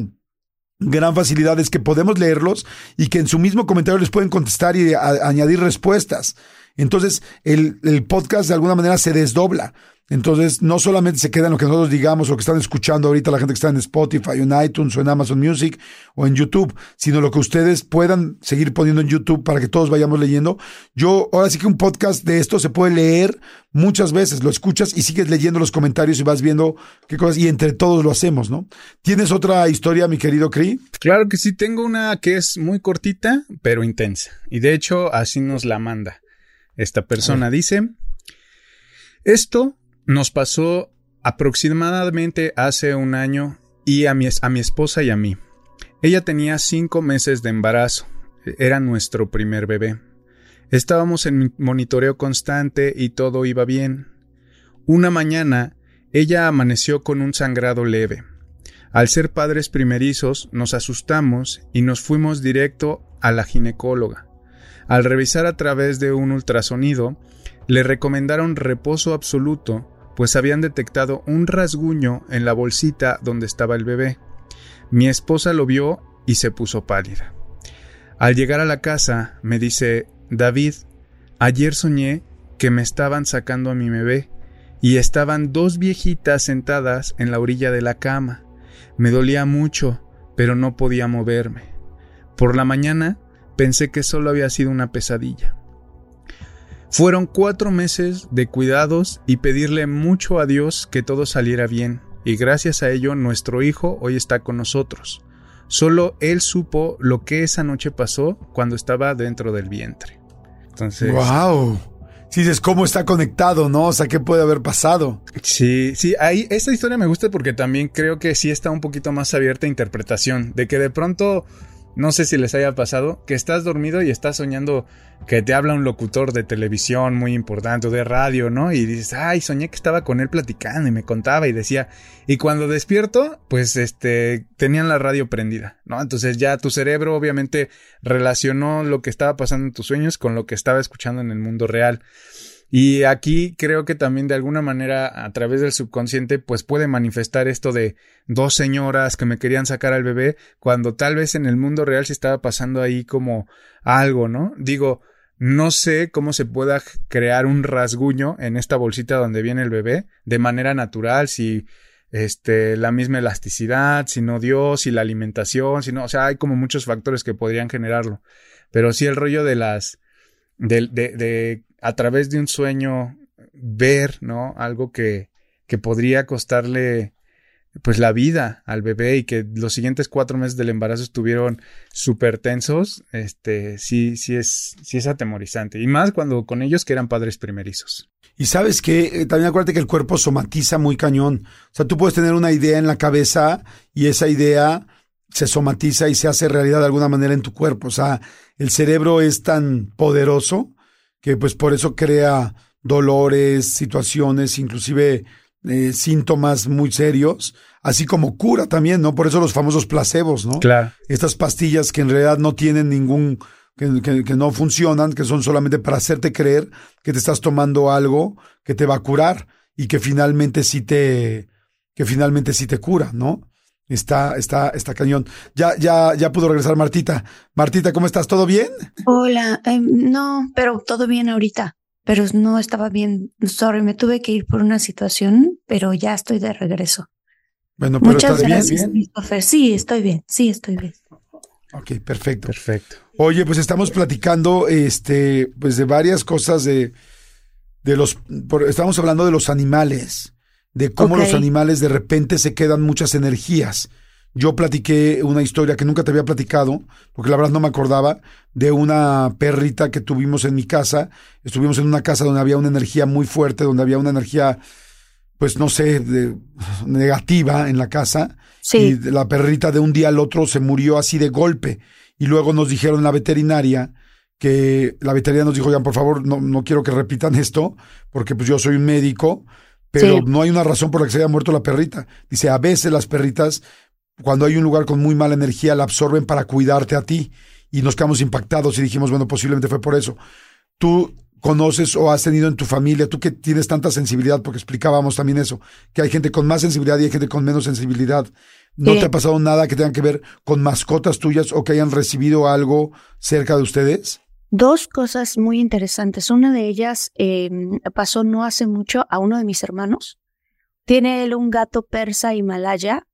gran facilidad es que podemos leerlos y que en su mismo comentario les pueden contestar y añadir respuestas. Entonces, el, el, podcast de alguna manera se desdobla. Entonces, no solamente se queda en lo que nosotros digamos o que están escuchando ahorita la gente que está en Spotify, en iTunes o en Amazon Music o en YouTube, sino lo que ustedes puedan seguir poniendo en YouTube para que todos vayamos leyendo. Yo, ahora sí que un podcast de esto se puede leer muchas veces, lo escuchas y sigues leyendo los comentarios y vas viendo qué cosas y entre todos lo hacemos, ¿no? ¿Tienes otra historia, mi querido Cree? Claro que sí, tengo una que es muy cortita, pero intensa. Y de hecho, así nos la manda. Esta persona dice, esto nos pasó aproximadamente hace un año y a mi, a mi esposa y a mí. Ella tenía cinco meses de embarazo. Era nuestro primer bebé. Estábamos en monitoreo constante y todo iba bien. Una mañana, ella amaneció con un sangrado leve. Al ser padres primerizos, nos asustamos y nos fuimos directo a la ginecóloga. Al revisar a través de un ultrasonido, le recomendaron reposo absoluto, pues habían detectado un rasguño en la bolsita donde estaba el bebé. Mi esposa lo vio y se puso pálida. Al llegar a la casa, me dice, David, ayer soñé que me estaban sacando a mi bebé y estaban dos viejitas sentadas en la orilla de la cama. Me dolía mucho, pero no podía moverme. Por la mañana pensé que solo había sido una pesadilla. Fueron cuatro meses de cuidados y pedirle mucho a Dios que todo saliera bien, y gracias a ello nuestro hijo hoy está con nosotros. Solo él supo lo que esa noche pasó cuando estaba dentro del vientre. Entonces. ¡Wow! Si dices cómo está conectado, ¿no? O sea, ¿qué puede haber pasado? Sí, sí, ahí esta historia me gusta porque también creo que sí está un poquito más abierta a interpretación, de que de pronto no sé si les haya pasado que estás dormido y estás soñando que te habla un locutor de televisión muy importante o de radio, ¿no? Y dices, ay, soñé que estaba con él platicando y me contaba y decía, y cuando despierto, pues este, tenían la radio prendida, ¿no? Entonces ya tu cerebro obviamente relacionó lo que estaba pasando en tus sueños con lo que estaba escuchando en el mundo real. Y aquí creo que también de alguna manera a través del subconsciente pues puede manifestar esto de dos señoras que me querían sacar al bebé cuando tal vez en el mundo real se estaba pasando ahí como algo, ¿no? Digo, no sé cómo se pueda crear un rasguño en esta bolsita donde viene el bebé de manera natural, si este, la misma elasticidad, si no Dios, si la alimentación, si no, o sea, hay como muchos factores que podrían generarlo. Pero sí el rollo de las, de, de a través de un sueño ver, ¿no? Algo que, que podría costarle pues la vida al bebé y que los siguientes cuatro meses del embarazo estuvieron súper tensos, este, sí, sí es, sí es atemorizante. Y más cuando con ellos que eran padres primerizos. Y sabes que eh, también acuérdate que el cuerpo somatiza muy cañón. O sea, tú puedes tener una idea en la cabeza y esa idea se somatiza y se hace realidad de alguna manera en tu cuerpo. O sea, el cerebro es tan poderoso que pues por eso crea dolores, situaciones, inclusive eh, síntomas muy serios, así como cura también, ¿no? Por eso los famosos placebos, ¿no? Claro. Estas pastillas que en realidad no tienen ningún, que, que, no funcionan, que son solamente para hacerte creer que te estás tomando algo que te va a curar y que finalmente sí te, que finalmente sí te cura, ¿no? Está, está, está cañón. Ya, ya, ya pudo regresar Martita. Martita, ¿cómo estás? ¿Todo bien? Hola, eh, no, pero todo bien ahorita. Pero no estaba bien. Sorry, me tuve que ir por una situación, pero ya estoy de regreso. Bueno, pero Muchas ¿estás gracias, bien? Christopher. Sí, estoy bien. Sí, estoy bien. Ok, perfecto. Perfecto. Oye, pues estamos platicando, este, pues de varias cosas de, de los, por- estamos hablando de los animales, de cómo los animales de repente se quedan muchas energías. Yo platiqué una historia que nunca te había platicado, porque la verdad no me acordaba, de una perrita que tuvimos en mi casa. Estuvimos en una casa donde había una energía muy fuerte, donde había una energía, pues no sé, de- negativa en la casa. Y Sí, la perrita de un día al otro se murió así de golpe. Y luego nos dijeron en la veterinaria que la veterinaria nos dijo, ya por favor, no, no quiero que repitan esto, porque pues yo soy un médico, pero Sí. no hay una razón por la que se haya muerto la perrita. Dice, a veces las perritas, cuando hay un lugar con muy mala energía, la absorben para cuidarte a ti. Y nos quedamos impactados y dijimos, bueno, posiblemente fue por eso. Tú conoces o has tenido en tu familia, tú que tienes tanta sensibilidad, porque explicábamos también eso, que hay gente con más sensibilidad y hay gente con menos sensibilidad. ¿No Sí. te ha pasado nada que tenga que ver con mascotas tuyas o que hayan recibido algo cerca de ustedes? Dos cosas muy interesantes. Una de ellas eh, pasó no hace mucho a uno de mis hermanos. Tiene él un gato persa himalaya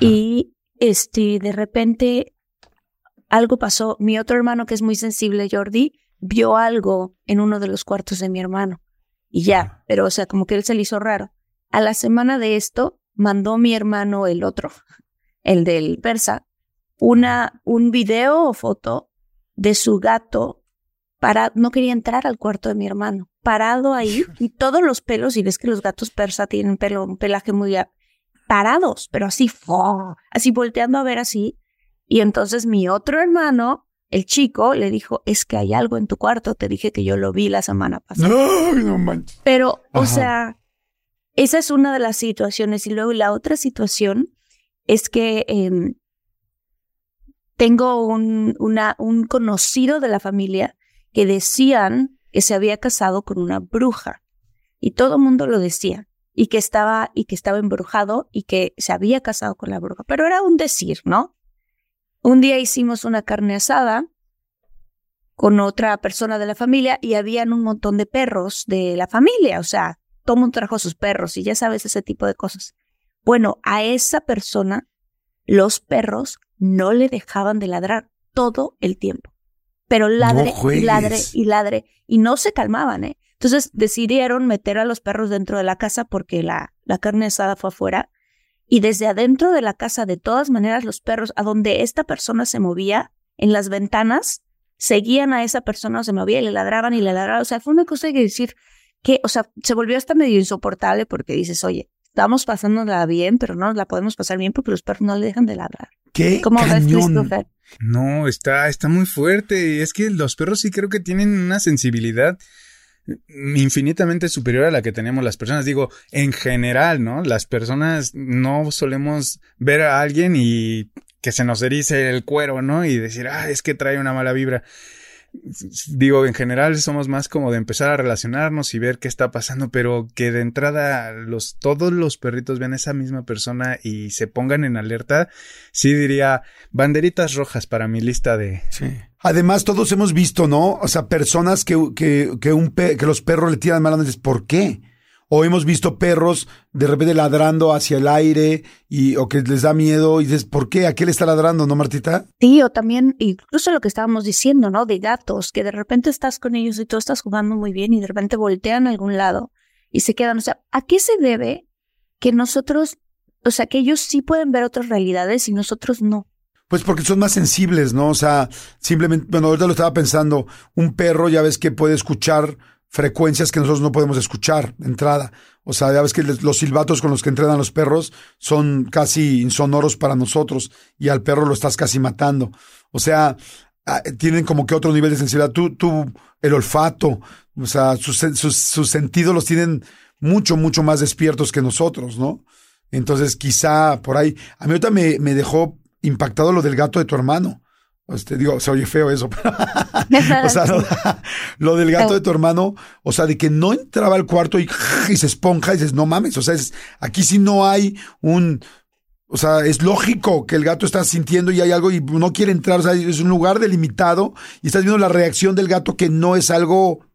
y este de repente algo pasó. Mi otro hermano que es muy sensible, Jordi, vio algo en uno de los cuartos de mi hermano y ya, pero o sea, como que él se le hizo raro. A la semana de esto mandó mi hermano el otro, el del persa, una un video o foto de su gato para no quería entrar al cuarto de mi hermano, parado ahí y todos los pelos y ves que los gatos persa tienen pelo un pelaje muy parados, pero así así volteando a ver así y entonces mi otro hermano, el chico, le dijo, "Es que hay algo en tu cuarto, te dije que yo lo vi la semana pasada." No, no manches. Pero, o Ajá. sea, esa es una de las situaciones. Y luego la otra situación es que em, tengo un, una, un conocido de la familia que decían que se había casado con una bruja. Y todo el mundo lo decía. Y que estaba, y que estaba embrujado y que se había casado con la bruja. Pero era un decir, ¿no? Un día hicimos una carne asada con otra persona de la familia y habían un montón de perros de la familia, o sea, todo mundo trajo sus perros y ya sabes ese tipo de cosas. Bueno, a esa persona los perros no le dejaban de ladrar todo el tiempo. Pero ladre y ladre y ladre y no se calmaban, ¿eh? Entonces decidieron meter a los perros dentro de la casa porque la, la carne asada fue afuera. Y desde adentro de la casa, de todas maneras, los perros, a donde esta persona se movía, en las ventanas, seguían a esa persona, se movía y le ladraban y le ladraban. O sea, fue una cosa que decir que, o sea, se volvió hasta medio insoportable porque dices, oye, estamos pasándola bien, pero no la podemos pasar bien porque los perros no le dejan de ladrar. ¿Qué ¿Cómo cañón? ves, No, está, está muy fuerte. Es que los perros sí creo que tienen una sensibilidad infinitamente superior a la que tenemos las personas. Digo, en general, ¿no? Las personas no solemos ver a alguien y que se nos erice el cuero, ¿no? Y decir, ah, es que trae una mala vibra digo, en general somos más como de empezar a relacionarnos y ver qué está pasando, pero que de entrada los, todos los perritos vean a esa misma persona y se pongan en alerta, sí diría banderitas rojas para mi lista de... Sí. Además, todos hemos visto, ¿no? O sea, personas que, que, que, un que los perros le tiran malas ¿por qué? O hemos visto perros de repente ladrando hacia el aire y o que les da miedo y dices, ¿por qué? ¿A qué le está ladrando, no, Martita? Sí, o también incluso lo que estábamos diciendo, ¿no? De gatos, que de repente estás con ellos y tú estás jugando muy bien y de repente voltean a algún lado y se quedan. O sea, ¿a qué se debe que nosotros, o sea, que ellos sí pueden ver otras realidades y nosotros no? Pues porque son más sensibles, ¿no? O sea, simplemente, bueno, ahorita lo estaba pensando, un perro ya ves que puede escuchar frecuencias que nosotros no podemos escuchar entrada. O sea, ya ves que los silbatos con los que entrenan los perros son casi insonoros para nosotros y al perro lo estás casi matando. O sea, ah, tienen como que otro nivel de sensibilidad. Tú, tú, el olfato, o sea, sus, sus, sentidos los tienen mucho, mucho más despiertos que nosotros, ¿no? Entonces, quizá por ahí. A mí ahorita me, me dejó impactado lo del gato de tu hermano. Este, digo, se oye feo eso, pero o sea, lo, del gato de tu hermano, o sea, de que no entraba al cuarto y, y se esponja y dices, no mames, o sea, es, aquí sí no hay un, o sea, es lógico que el gato está sintiendo y hay algo y no quiere entrar, o sea, es un lugar delimitado y estás viendo la reacción del gato que no es algo,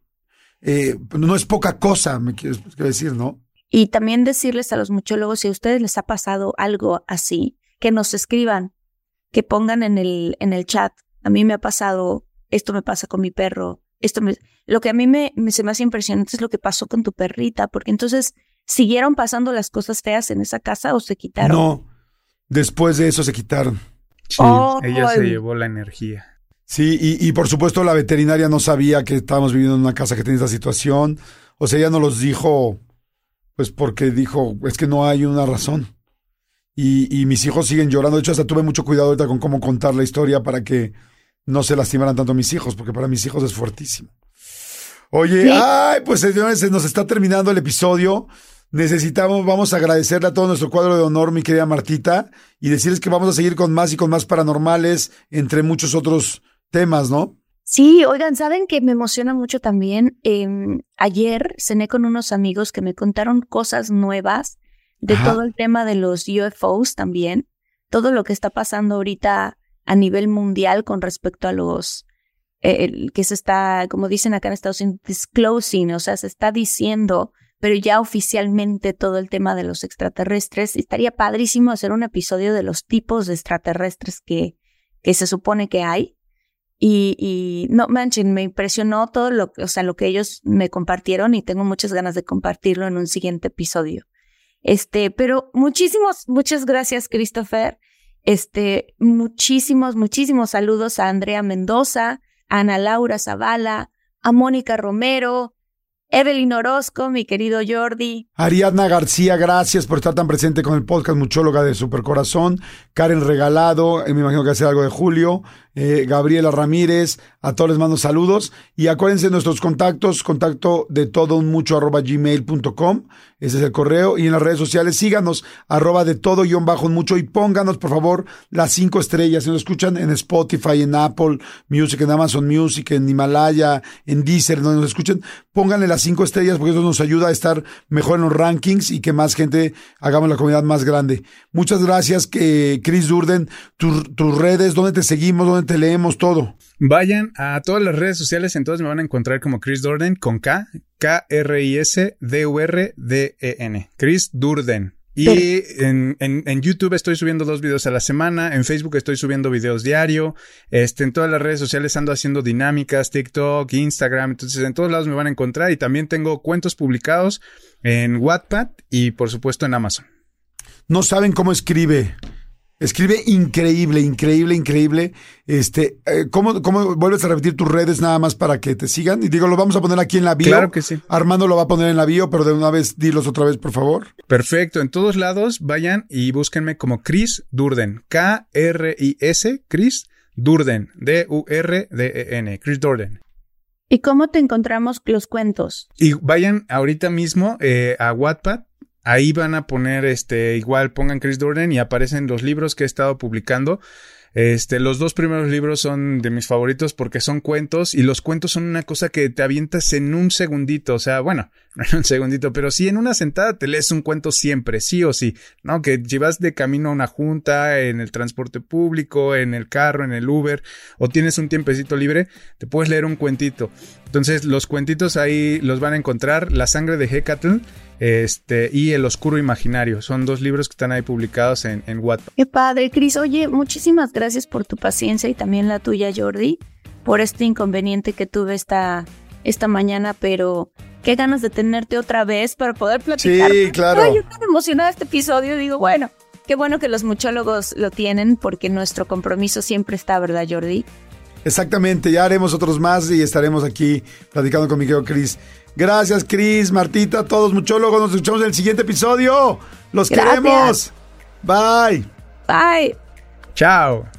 eh, no es poca cosa, me quiero decir, ¿no? Y también decirles a los muchólogos, si a ustedes les ha pasado algo así, que nos escriban, que pongan en el, en el chat, a mí me ha pasado, esto me pasa con mi perro, esto me... Lo que a mí me, me se me hace impresionante es lo que pasó con tu perrita, porque entonces, ¿siguieron pasando las cosas feas en esa casa o se quitaron? No, después de eso se quitaron. Sí, ella se llevó la energía. Sí, y, y, por supuesto la veterinaria no sabía que estábamos viviendo en una casa que tenía esta situación. O sea, ella no los dijo, pues porque dijo, es que no hay una razón. Y, mis hijos siguen llorando. De hecho, hasta tuve mucho cuidado ahorita con cómo contar la historia para que no se lastimaran tanto mis hijos, porque para mis hijos es fuertísimo. Oye, ay, pues señores, se nos está terminando el episodio. Necesitamos, vamos a agradecerle a todo nuestro cuadro de honor, mi querida Martita, y decirles que vamos a seguir con más y con más paranormales, entre muchos otros temas, ¿no? Sí, oigan, saben que me emociona mucho también. Em, ayer cené con unos amigos que me contaron cosas nuevas de todo el tema de los UFOs también, todo lo que está pasando ahorita a nivel mundial con respecto a los eh, que se está, como dicen acá en Estados Unidos, disclosing, o sea, se está diciendo, pero ya oficialmente todo el tema de los extraterrestres. Estaría padrísimo hacer un episodio de los tipos de extraterrestres que, que se supone que hay. Y, y no manchen, me impresionó todo lo que, o sea, lo que ellos me compartieron y tengo muchas ganas de compartirlo en un siguiente episodio. Este, pero muchísimos, muchas gracias, Christopher. Este, muchísimos, muchísimos saludos a Andrea Mendoza, a Ana Laura Zavala, a Mónica Romero, Evelyn Orozco, mi querido Jordi. Ariadna García, gracias por estar tan presente con el podcast Muchóloga de Supercorazón. Karen Regalado, eh, me imagino que hace algo de Julio. Eh, Gabriela Ramírez, a todos les mando saludos. Y acuérdense nuestros contactos, contacto de todo un mucho arroba gmail.com. Ese es el correo. Y en las redes sociales síganos, arroba de todo guion bajo un mucho. Y pónganos, por favor, las cinco estrellas. Si nos escuchan en Spotify, en Apple Music, en Amazon Music, en Himalaya, en Deezer, donde nos escuchen, pónganle las cinco estrellas porque eso nos ayuda a estar mejor en los rankings y que más gente hagamos la comunidad más grande. Muchas gracias, que Chris Durden, tus redes, dónde te seguimos, dónde te leemos todo. Vayan vayan a todas las redes sociales, entonces me van a encontrar como Chris Durden con K, K-R-I-S-D-U-R-D-E-N. Chris Durden. Y en, en, YouTube estoy subiendo dos videos a la semana, en Facebook estoy subiendo videos diario, este, en todas las redes sociales ando haciendo dinámicas, TikTok, Instagram, entonces en todos lados me van a encontrar y también tengo cuentos publicados en Wattpad y por supuesto en Amazon. No saben cómo escribe. Escribe increíble, increíble, increíble. Este, eh, ¿cómo, ¿cómo, vuelves a repetir tus redes nada más para que te sigan? Y digo, lo vamos a poner aquí en la bio. Claro que sí. Armando lo va a poner en la bio, pero de una vez dilos otra vez, por favor. Perfecto. En todos lados vayan y búsquenme como Chris Durden. K-R-I-S, Chris Durden. D-U-R-D-E-N. Chris Durden. ¿Y cómo te encontramos los cuentos? Y vayan ahorita mismo eh, a Wattpad Ahí van a poner, este, igual pongan Chris Durden y aparecen los libros que he estado publicando. Este, los dos primeros libros son de mis favoritos porque son cuentos y los cuentos son una cosa que te avientas en un segundito, o sea, bueno, no en un segundito, pero sí en una sentada te lees un cuento siempre, sí o sí, ¿no? Que llevas de camino a una junta, en el transporte público, en el carro, en el Uber, o tienes un tiempecito libre, te puedes leer un cuentito. Entonces, los cuentitos ahí los van a encontrar, La sangre de Hecatl este, y El Oscuro Imaginario. Son dos libros que están ahí publicados en, en Wattpad. Qué padre, Cris. Oye, muchísimas gracias por tu paciencia y también la tuya, Jordi, por este inconveniente que tuve esta, esta mañana, pero qué ganas de tenerte otra vez para poder platicar. Sí, claro. Ay, yo tan emocionada este episodio, digo, bueno, qué bueno que los muchólogos lo tienen porque nuestro compromiso siempre está, ¿verdad, Jordi? Exactamente, ya haremos otros más y estaremos aquí platicando con mi querido Cris. Gracias, Cris, Martita, todos muchólogos. Nos escuchamos en el siguiente episodio. Los queremos. Bye. Bye. Chao.